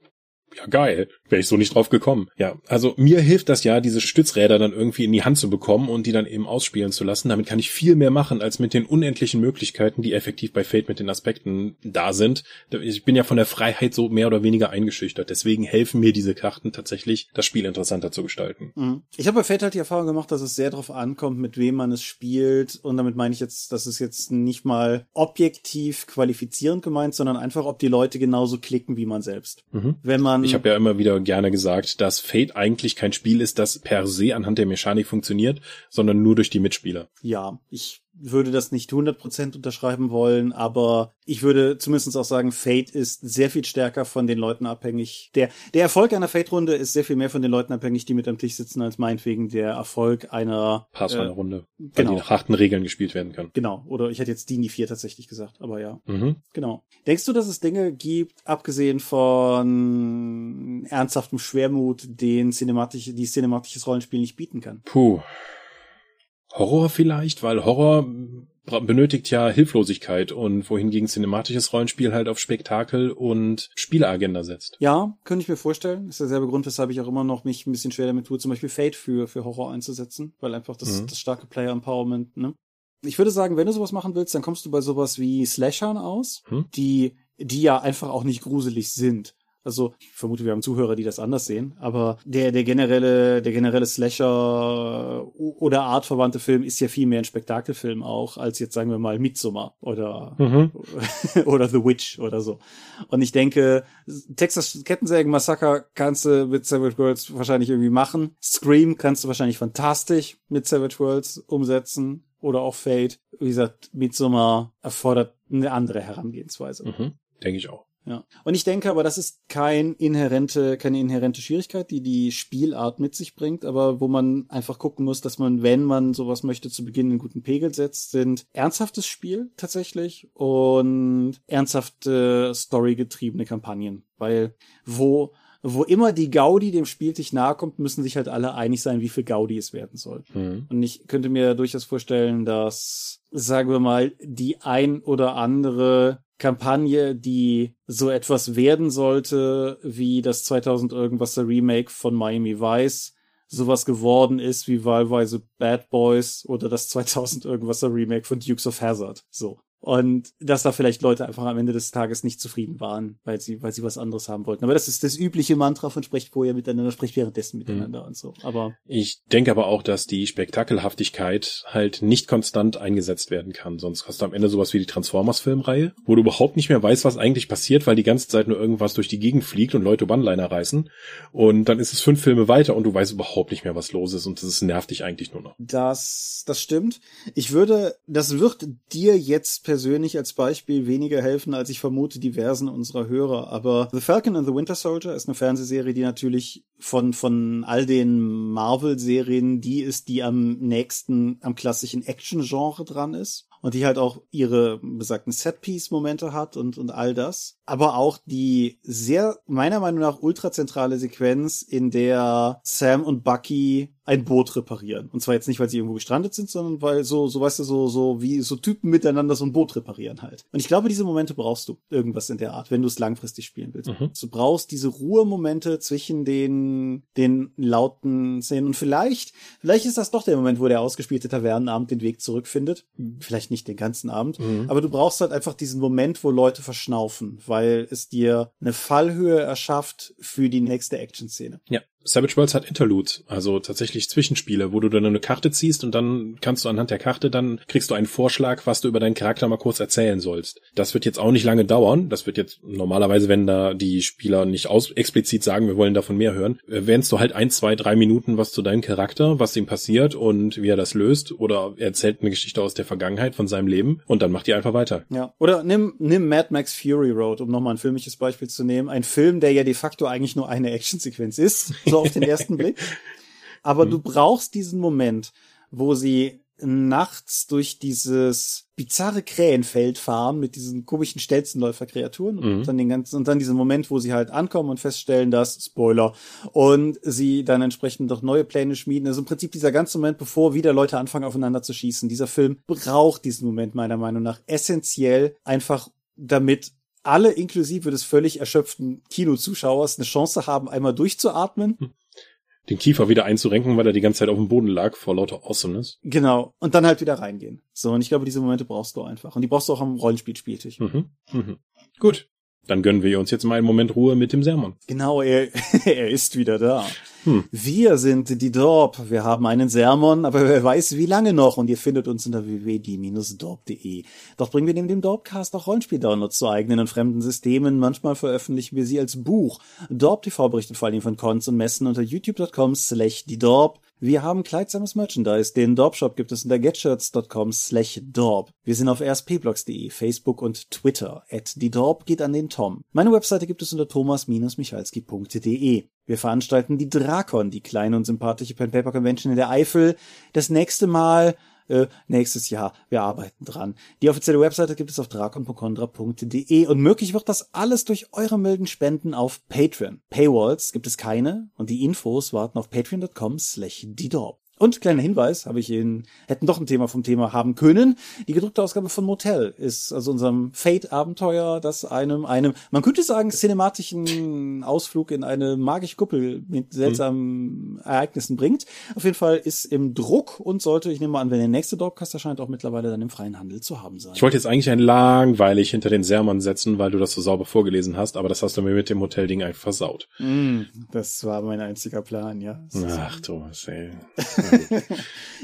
Ja, geil. Wäre ich so nicht drauf gekommen. Ja, also mir hilft das ja, diese Stützräder dann irgendwie in die Hand zu bekommen und die dann eben ausspielen zu lassen. Damit kann ich viel mehr machen, als mit den unendlichen Möglichkeiten, die effektiv bei Fate mit den Aspekten da sind. Ich bin ja von der Freiheit so mehr oder weniger eingeschüchtert. Deswegen helfen mir diese Karten tatsächlich, das Spiel interessanter zu gestalten. Mhm. Ich habe bei Fate halt die Erfahrung gemacht, dass es sehr darauf ankommt, mit wem man es spielt. Und damit meine ich jetzt, dass es jetzt nicht mal objektiv qualifizierend gemeint, sondern einfach, ob die Leute genauso klicken wie man selbst. Mhm. Wenn man Ich habe ja immer wieder gerne gesagt, dass Fate eigentlich kein Spiel ist, das per se anhand der Mechanik funktioniert, sondern nur durch die Mitspieler. Ja, ich würde das nicht 100% unterschreiben wollen, aber ich würde zumindest auch sagen, Fate ist sehr viel stärker von den Leuten abhängig. Der, der Erfolg einer Fate-Runde ist sehr viel mehr von den Leuten abhängig, die mit am Tisch sitzen, als meinetwegen der Erfolg einer Pathfinder-Runde, äh, weil genau. die nach harten Regeln gespielt werden kann. Genau, oder ich hätte jetzt die 4 tatsächlich gesagt, aber ja. Mhm. Genau. Denkst du, dass es Dinge gibt, abgesehen von ernsthaftem Schwermut, den cinematische, die cinematisches Rollenspiel nicht bieten kann? Puh. Horror vielleicht, weil Horror benötigt ja Hilflosigkeit und wohingegen cinematisches Rollenspiel halt auf Spektakel und Spieleagenda setzt. Ja, könnte ich mir vorstellen. Das ist derselbe Grund, weshalb ich auch immer noch mich ein bisschen schwer damit tue, zum Beispiel Fate für, für Horror einzusetzen, weil einfach das, Mhm. das starke Player Empowerment, ne? Ich würde sagen, wenn du sowas machen willst, dann kommst du bei sowas wie Slashern aus, Hm. die, die ja einfach auch nicht gruselig sind. Also, ich vermute, wir haben Zuhörer, die das anders sehen, aber der, der generelle, der generelle Slasher oder artverwandte Film ist ja viel mehr ein Spektakelfilm auch, als jetzt sagen wir mal Midsommar oder Mhm. oder The Witch oder so. Und ich denke, Texas Kettensägen Massaker kannst du mit Savage Worlds wahrscheinlich irgendwie machen. Scream kannst du wahrscheinlich fantastisch mit Savage Worlds umsetzen. Oder auch Fate. Wie gesagt, Midsommar erfordert eine andere Herangehensweise. Mhm. Denke ich auch. Ja. Und ich denke aber, das ist kein inhärente, keine inhärente Schwierigkeit, die die Spielart mit sich bringt, aber wo man einfach gucken muss, dass man, wenn man sowas möchte, zu Beginn einen guten Pegel setzt, sind ernsthaftes Spiel tatsächlich und ernsthafte storygetriebene Kampagnen. Weil wo, wo immer die Gaudi dem Spieltisch nahe kommt, müssen sich halt alle einig sein, wie viel Gaudi es werden soll. Mhm. Und ich könnte mir durchaus vorstellen, dass, sagen wir mal, die ein oder andere Kampagne, die so etwas werden sollte, wie das 2000 irgendwas Remake von Miami Vice, sowas geworden ist wie wahlweise Bad Boys oder das 2000 irgendwas Remake von Dukes of Hazzard. So. Und dass da vielleicht Leute einfach am Ende des Tages nicht zufrieden waren, weil sie, weil sie was anderes haben wollten. Aber das ist das übliche Mantra von sprecht vorher miteinander, sprecht währenddessen miteinander und so. Aber Ich denke aber auch, dass die Spektakelhaftigkeit halt nicht konstant eingesetzt werden kann. Sonst hast du am Ende sowas wie die Transformers-Filmreihe, wo du überhaupt nicht mehr weißt, was eigentlich passiert, weil die ganze Zeit nur irgendwas durch die Gegend fliegt und Leute One-Liner reißen. Und dann ist es fünf Filme weiter und du weißt überhaupt nicht mehr, was los ist und das nervt dich eigentlich nur noch. Das, das stimmt. Ich würde, das wird dir jetzt persönlich als Beispiel weniger helfen, als ich vermute diversen unserer Hörer. Aber The Falcon and the Winter Soldier ist eine Fernsehserie, die natürlich von, von all den Marvel-Serien die ist, die am nächsten am klassischen Action-Genre dran ist. Und die halt auch ihre besagten Set-Piece-Momente hat und, und all das. Aber auch die sehr, meiner Meinung nach, ultrazentrale Sequenz, in der Sam und Bucky ein Boot reparieren. Und zwar jetzt nicht, weil sie irgendwo gestrandet sind, sondern weil so, so weißt du, so, so wie so Typen miteinander so ein Boot reparieren halt. Und ich glaube, diese Momente brauchst du irgendwas in der Art, wenn du es langfristig spielen willst. Mhm. Du brauchst diese Ruhemomente zwischen den, den lauten Szenen. Und vielleicht, vielleicht ist das doch der Moment, wo der ausgespielte Tavernenabend den Weg zurückfindet. Vielleicht nicht den ganzen Abend. Mhm. Aber du brauchst halt einfach diesen Moment, wo Leute verschnaufen, weil es dir eine Fallhöhe erschafft für die nächste Action-Szene. Ja. Savage Worlds hat Interludes, also tatsächlich Zwischenspiele, wo du dann eine Karte ziehst und dann kannst du anhand der Karte, dann kriegst du einen Vorschlag, was du über deinen Charakter mal kurz erzählen sollst. Das wird jetzt auch nicht lange dauern. Das wird jetzt normalerweise, wenn da die Spieler nicht aus explizit sagen, wir wollen davon mehr hören, äh, währendst du halt ein, zwei, drei Minuten was zu deinem Charakter, was ihm passiert und wie er das löst oder er erzählt eine Geschichte aus der Vergangenheit von seinem Leben und dann macht ihr einfach weiter. Ja. Oder nimm, nimm Mad Max Fury Road, um nochmal ein filmisches Beispiel zu nehmen. Ein Film, der ja de facto eigentlich nur eine Actionsequenz ist, so auf den ersten Blick. Aber du brauchst diesen Moment, wo sie nachts durch dieses bizarre Krähenfeld fahren mit diesen komischen Stelzenläufer-Kreaturen und Mhm. dann den ganzen und dann diesen Moment, wo sie halt ankommen und feststellen, dass Spoiler und sie dann entsprechend doch neue Pläne schmieden. Also im Prinzip dieser ganze Moment, bevor wieder Leute anfangen aufeinander zu schießen. Dieser Film braucht diesen Moment meiner Meinung nach essentiell einfach damit alle inklusive des völlig erschöpften Kinozuschauers eine Chance haben, einmal durchzuatmen. Den Kiefer wieder einzurenken, weil er die ganze Zeit auf dem Boden lag vor lauter Awesomeness. Genau. Und dann halt wieder reingehen. So, und ich glaube, diese Momente brauchst du einfach. Und die brauchst du auch am Rollenspielspieltisch. Mhm. Mhm. Gut. Dann gönnen wir uns jetzt mal einen Moment Ruhe mit dem Sermon. Genau, er, er ist wieder da. Hm. Wir sind die Dorp. Wir haben einen Sermon, aber wer weiß wie lange noch. Und ihr findet uns unter www.die-dorp.de. Doch bringen wir neben dem Dorpcast auch Rollenspiel-Downloads zu eigenen und fremden Systemen. Manchmal veröffentlichen wir sie als Buch. Dorp TV berichtet vor allem von Cons und Messen unter youtube.com slash die Dorp. Wir haben kleidsames Merchandise. Den Dorp-Shop gibt es unter getshirts.com slash Dorp. Wir sind auf rspblogs.de, Facebook und Twitter. At die Dorp geht an den Tom. Meine Webseite gibt es unter thomas-michalski.de. Wir veranstalten die Drakon, die kleine und sympathische Pen Paper Convention in der Eifel. Das nächste Mal äh, nächstes Jahr. Wir arbeiten dran. Die offizielle Webseite gibt es auf drakon.contra.de und möglich wird das alles durch eure milden Spenden auf Patreon. Paywalls gibt es keine und die Infos warten auf patreon.com slash didorp. Und kleiner Hinweis, habe ich Ihnen, hätten doch ein Thema vom Thema haben können. Die gedruckte Ausgabe von Motel ist also unserem Fate-Abenteuer, das einem, einem, man könnte sagen, cinematischen Ausflug in eine magische Kuppel mit seltsamen mhm. Ereignissen bringt. Auf jeden Fall ist im Druck und sollte, ich nehme mal an, wenn der nächste Dropcast erscheint, auch mittlerweile dann im freien Handel zu haben sein. Ich wollte jetzt eigentlich ein langweilig hinter den Sermon setzen, weil du das so sauber vorgelesen hast, aber das hast du mir mit dem Hotelding einfach versaut. Mm, das war mein einziger Plan, ja. Ach, Thomas, ey.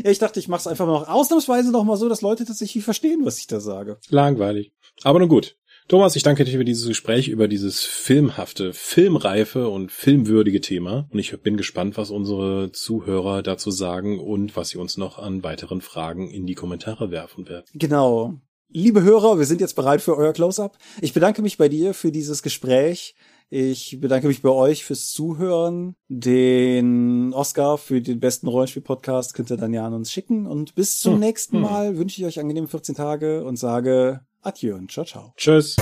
ja, ich dachte, ich mache es einfach mal ausnahmsweise noch mal so, dass Leute tatsächlich verstehen, was ich da sage. Langweilig. Aber nun gut. Thomas, ich danke dir für dieses Gespräch über dieses filmhafte, filmreife und filmwürdige Thema. Und ich bin gespannt, was unsere Zuhörer dazu sagen und was sie uns noch an weiteren Fragen in die Kommentare werfen werden. Genau. Liebe Hörer, wir sind jetzt bereit für euer Close-up. Ich bedanke mich bei dir für dieses Gespräch. Ich bedanke mich bei euch fürs Zuhören. Den Oscar für den besten Rollenspiel-Podcast könnt ihr dann ja an uns schicken. Und bis zum hm. nächsten hm. Mal wünsche ich euch angenehme 14 Tage und sage Adieu und ciao, ciao. Tschüss.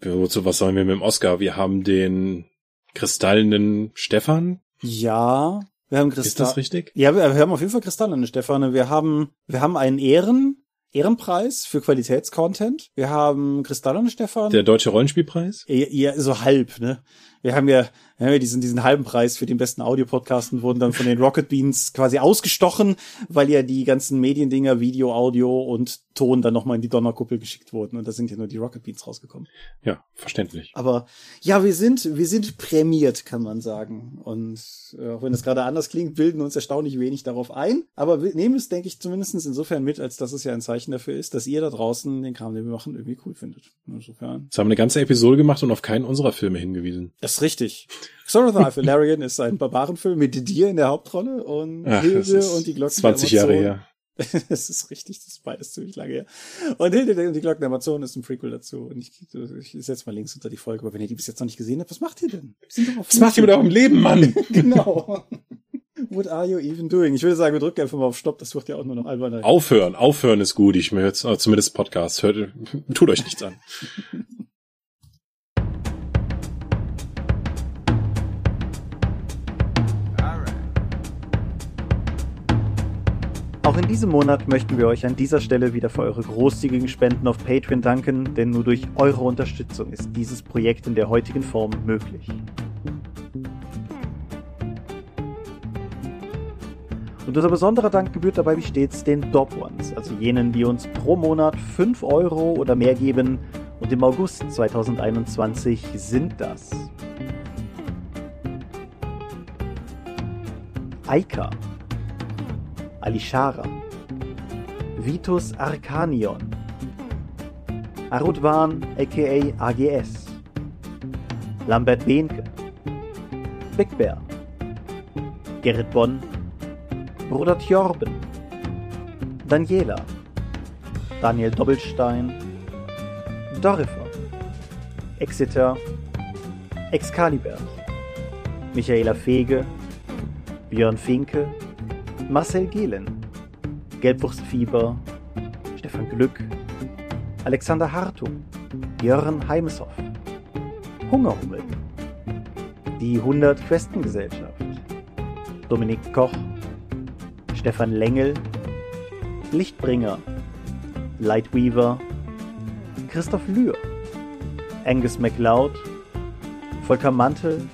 Wozu, was sollen wir mit dem Oscar? Wir haben den kristallenen Stefan, ja, wir haben Kristall. Ist das richtig? Ja, wir, wir haben auf jeden Fall Kristalle, Stefane. Wir haben, wir haben einen Ehren, Ehrenpreis für Qualitätscontent. Wir haben Kristallene Stefan. Der deutsche Rollenspielpreis? Ja, ja, so halb, ne? Wir haben ja, wir haben ja diesen, diesen halben Preis für den besten Audiopodcast und wurden dann von den Rocket Beans quasi ausgestochen, weil ja die ganzen Mediendinger, Video, Audio und Ton dann nochmal in die Donnerkuppel geschickt wurden und da sind ja nur die Rocket Beans rausgekommen. Ja, verständlich. Aber ja, wir sind, wir sind prämiert, kann man sagen. Und äh, auch wenn es gerade anders klingt, bilden uns erstaunlich wenig darauf ein. Aber wir nehmen es, denke ich, zumindest insofern mit, als dass es ja ein Zeichen dafür ist, dass ihr da draußen den Kram, den wir machen, irgendwie cool findet. Insofern. Jetzt haben wir eine ganze Episode gemacht und auf keinen unserer Filme hingewiesen. Das ist richtig. Son of the Valerian ist ein Barbarenfilm mit dir in der Hauptrolle und Ach, Hilde und die Glocken 20 Jahre her. Es ist richtig, das ist beides ziemlich lange her. Und Hilde und die Glocken der Amazon ist ein Prequel dazu. Und ich, ich setze mal Links unter die Folge, aber wenn ihr die bis jetzt noch nicht gesehen habt, was macht ihr denn? was macht ihr mit eurem Leben, Mann? genau. What are you even doing? Ich würde sagen, wir drücken einfach mal auf Stopp, das wird ja auch nur noch alberner. Aufhören, aufhören ist gut. Ich mir jetzt, zumindest Podcast, hört, tut euch nichts an. in diesem Monat möchten wir euch an dieser Stelle wieder für eure großzügigen Spenden auf Patreon danken, denn nur durch eure Unterstützung ist dieses Projekt in der heutigen Form möglich. Und unser besonderer Dank gebührt dabei wie stets den Dop Ones, also jenen, die uns pro Monat 5 Euro oder mehr geben. Und im August 2021 sind das Aika, Alishara, Vitus Arcanion, Arudwan aka AGS, Lambert Behnke, Big Bear, Gerrit Bonn, Bruder Tjorben, Daniela, Daniel Doppelstein, Dorifer, Exeter, Excalibur, Michaela Fege, Björn Finke, Marcel Gehlen, Gelbwurstfieber, Stefan Glück, Alexander Hartung, Jörn Heimeshoff, Hungerhummel, Die 100 Questengesellschaft. Dominik Koch, Stefan Lengel, Lichtbringer, Lightweaver, Christoph Lühr, Angus MacLeod, Volker Mantel,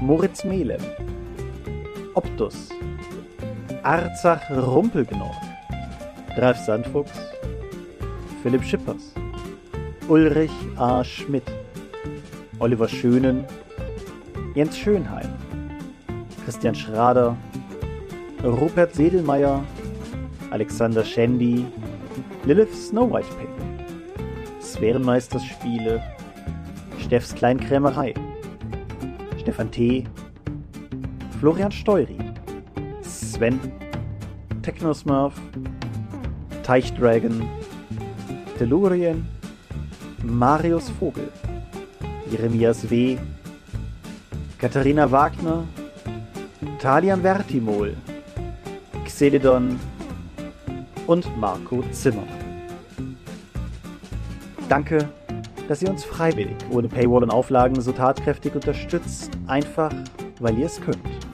Moritz Melem, Optus, Arzach Rumpelgnorg, Ralf Sandfuchs, Philipp Schippers, Ulrich A. Schmidt, Oliver Schönen, Jens Schönheim, Christian Schrader, Rupert Sedelmeier, Alexander Schendi, Lilith Snow White Pink, Sphärenmeisterspiele, Steffs Kleinkrämerei, Stefan T., Florian Steury, Sven, Technosmurf, Teichdragon, Tellurien, Marius Vogel, Jeremias W., Katharina Wagner, Talian Vertimol, Xeledon und Marco Zimmermann. Danke, dass ihr uns freiwillig ohne Paywall und Auflagen so tatkräftig unterstützt, einfach weil ihr es könnt.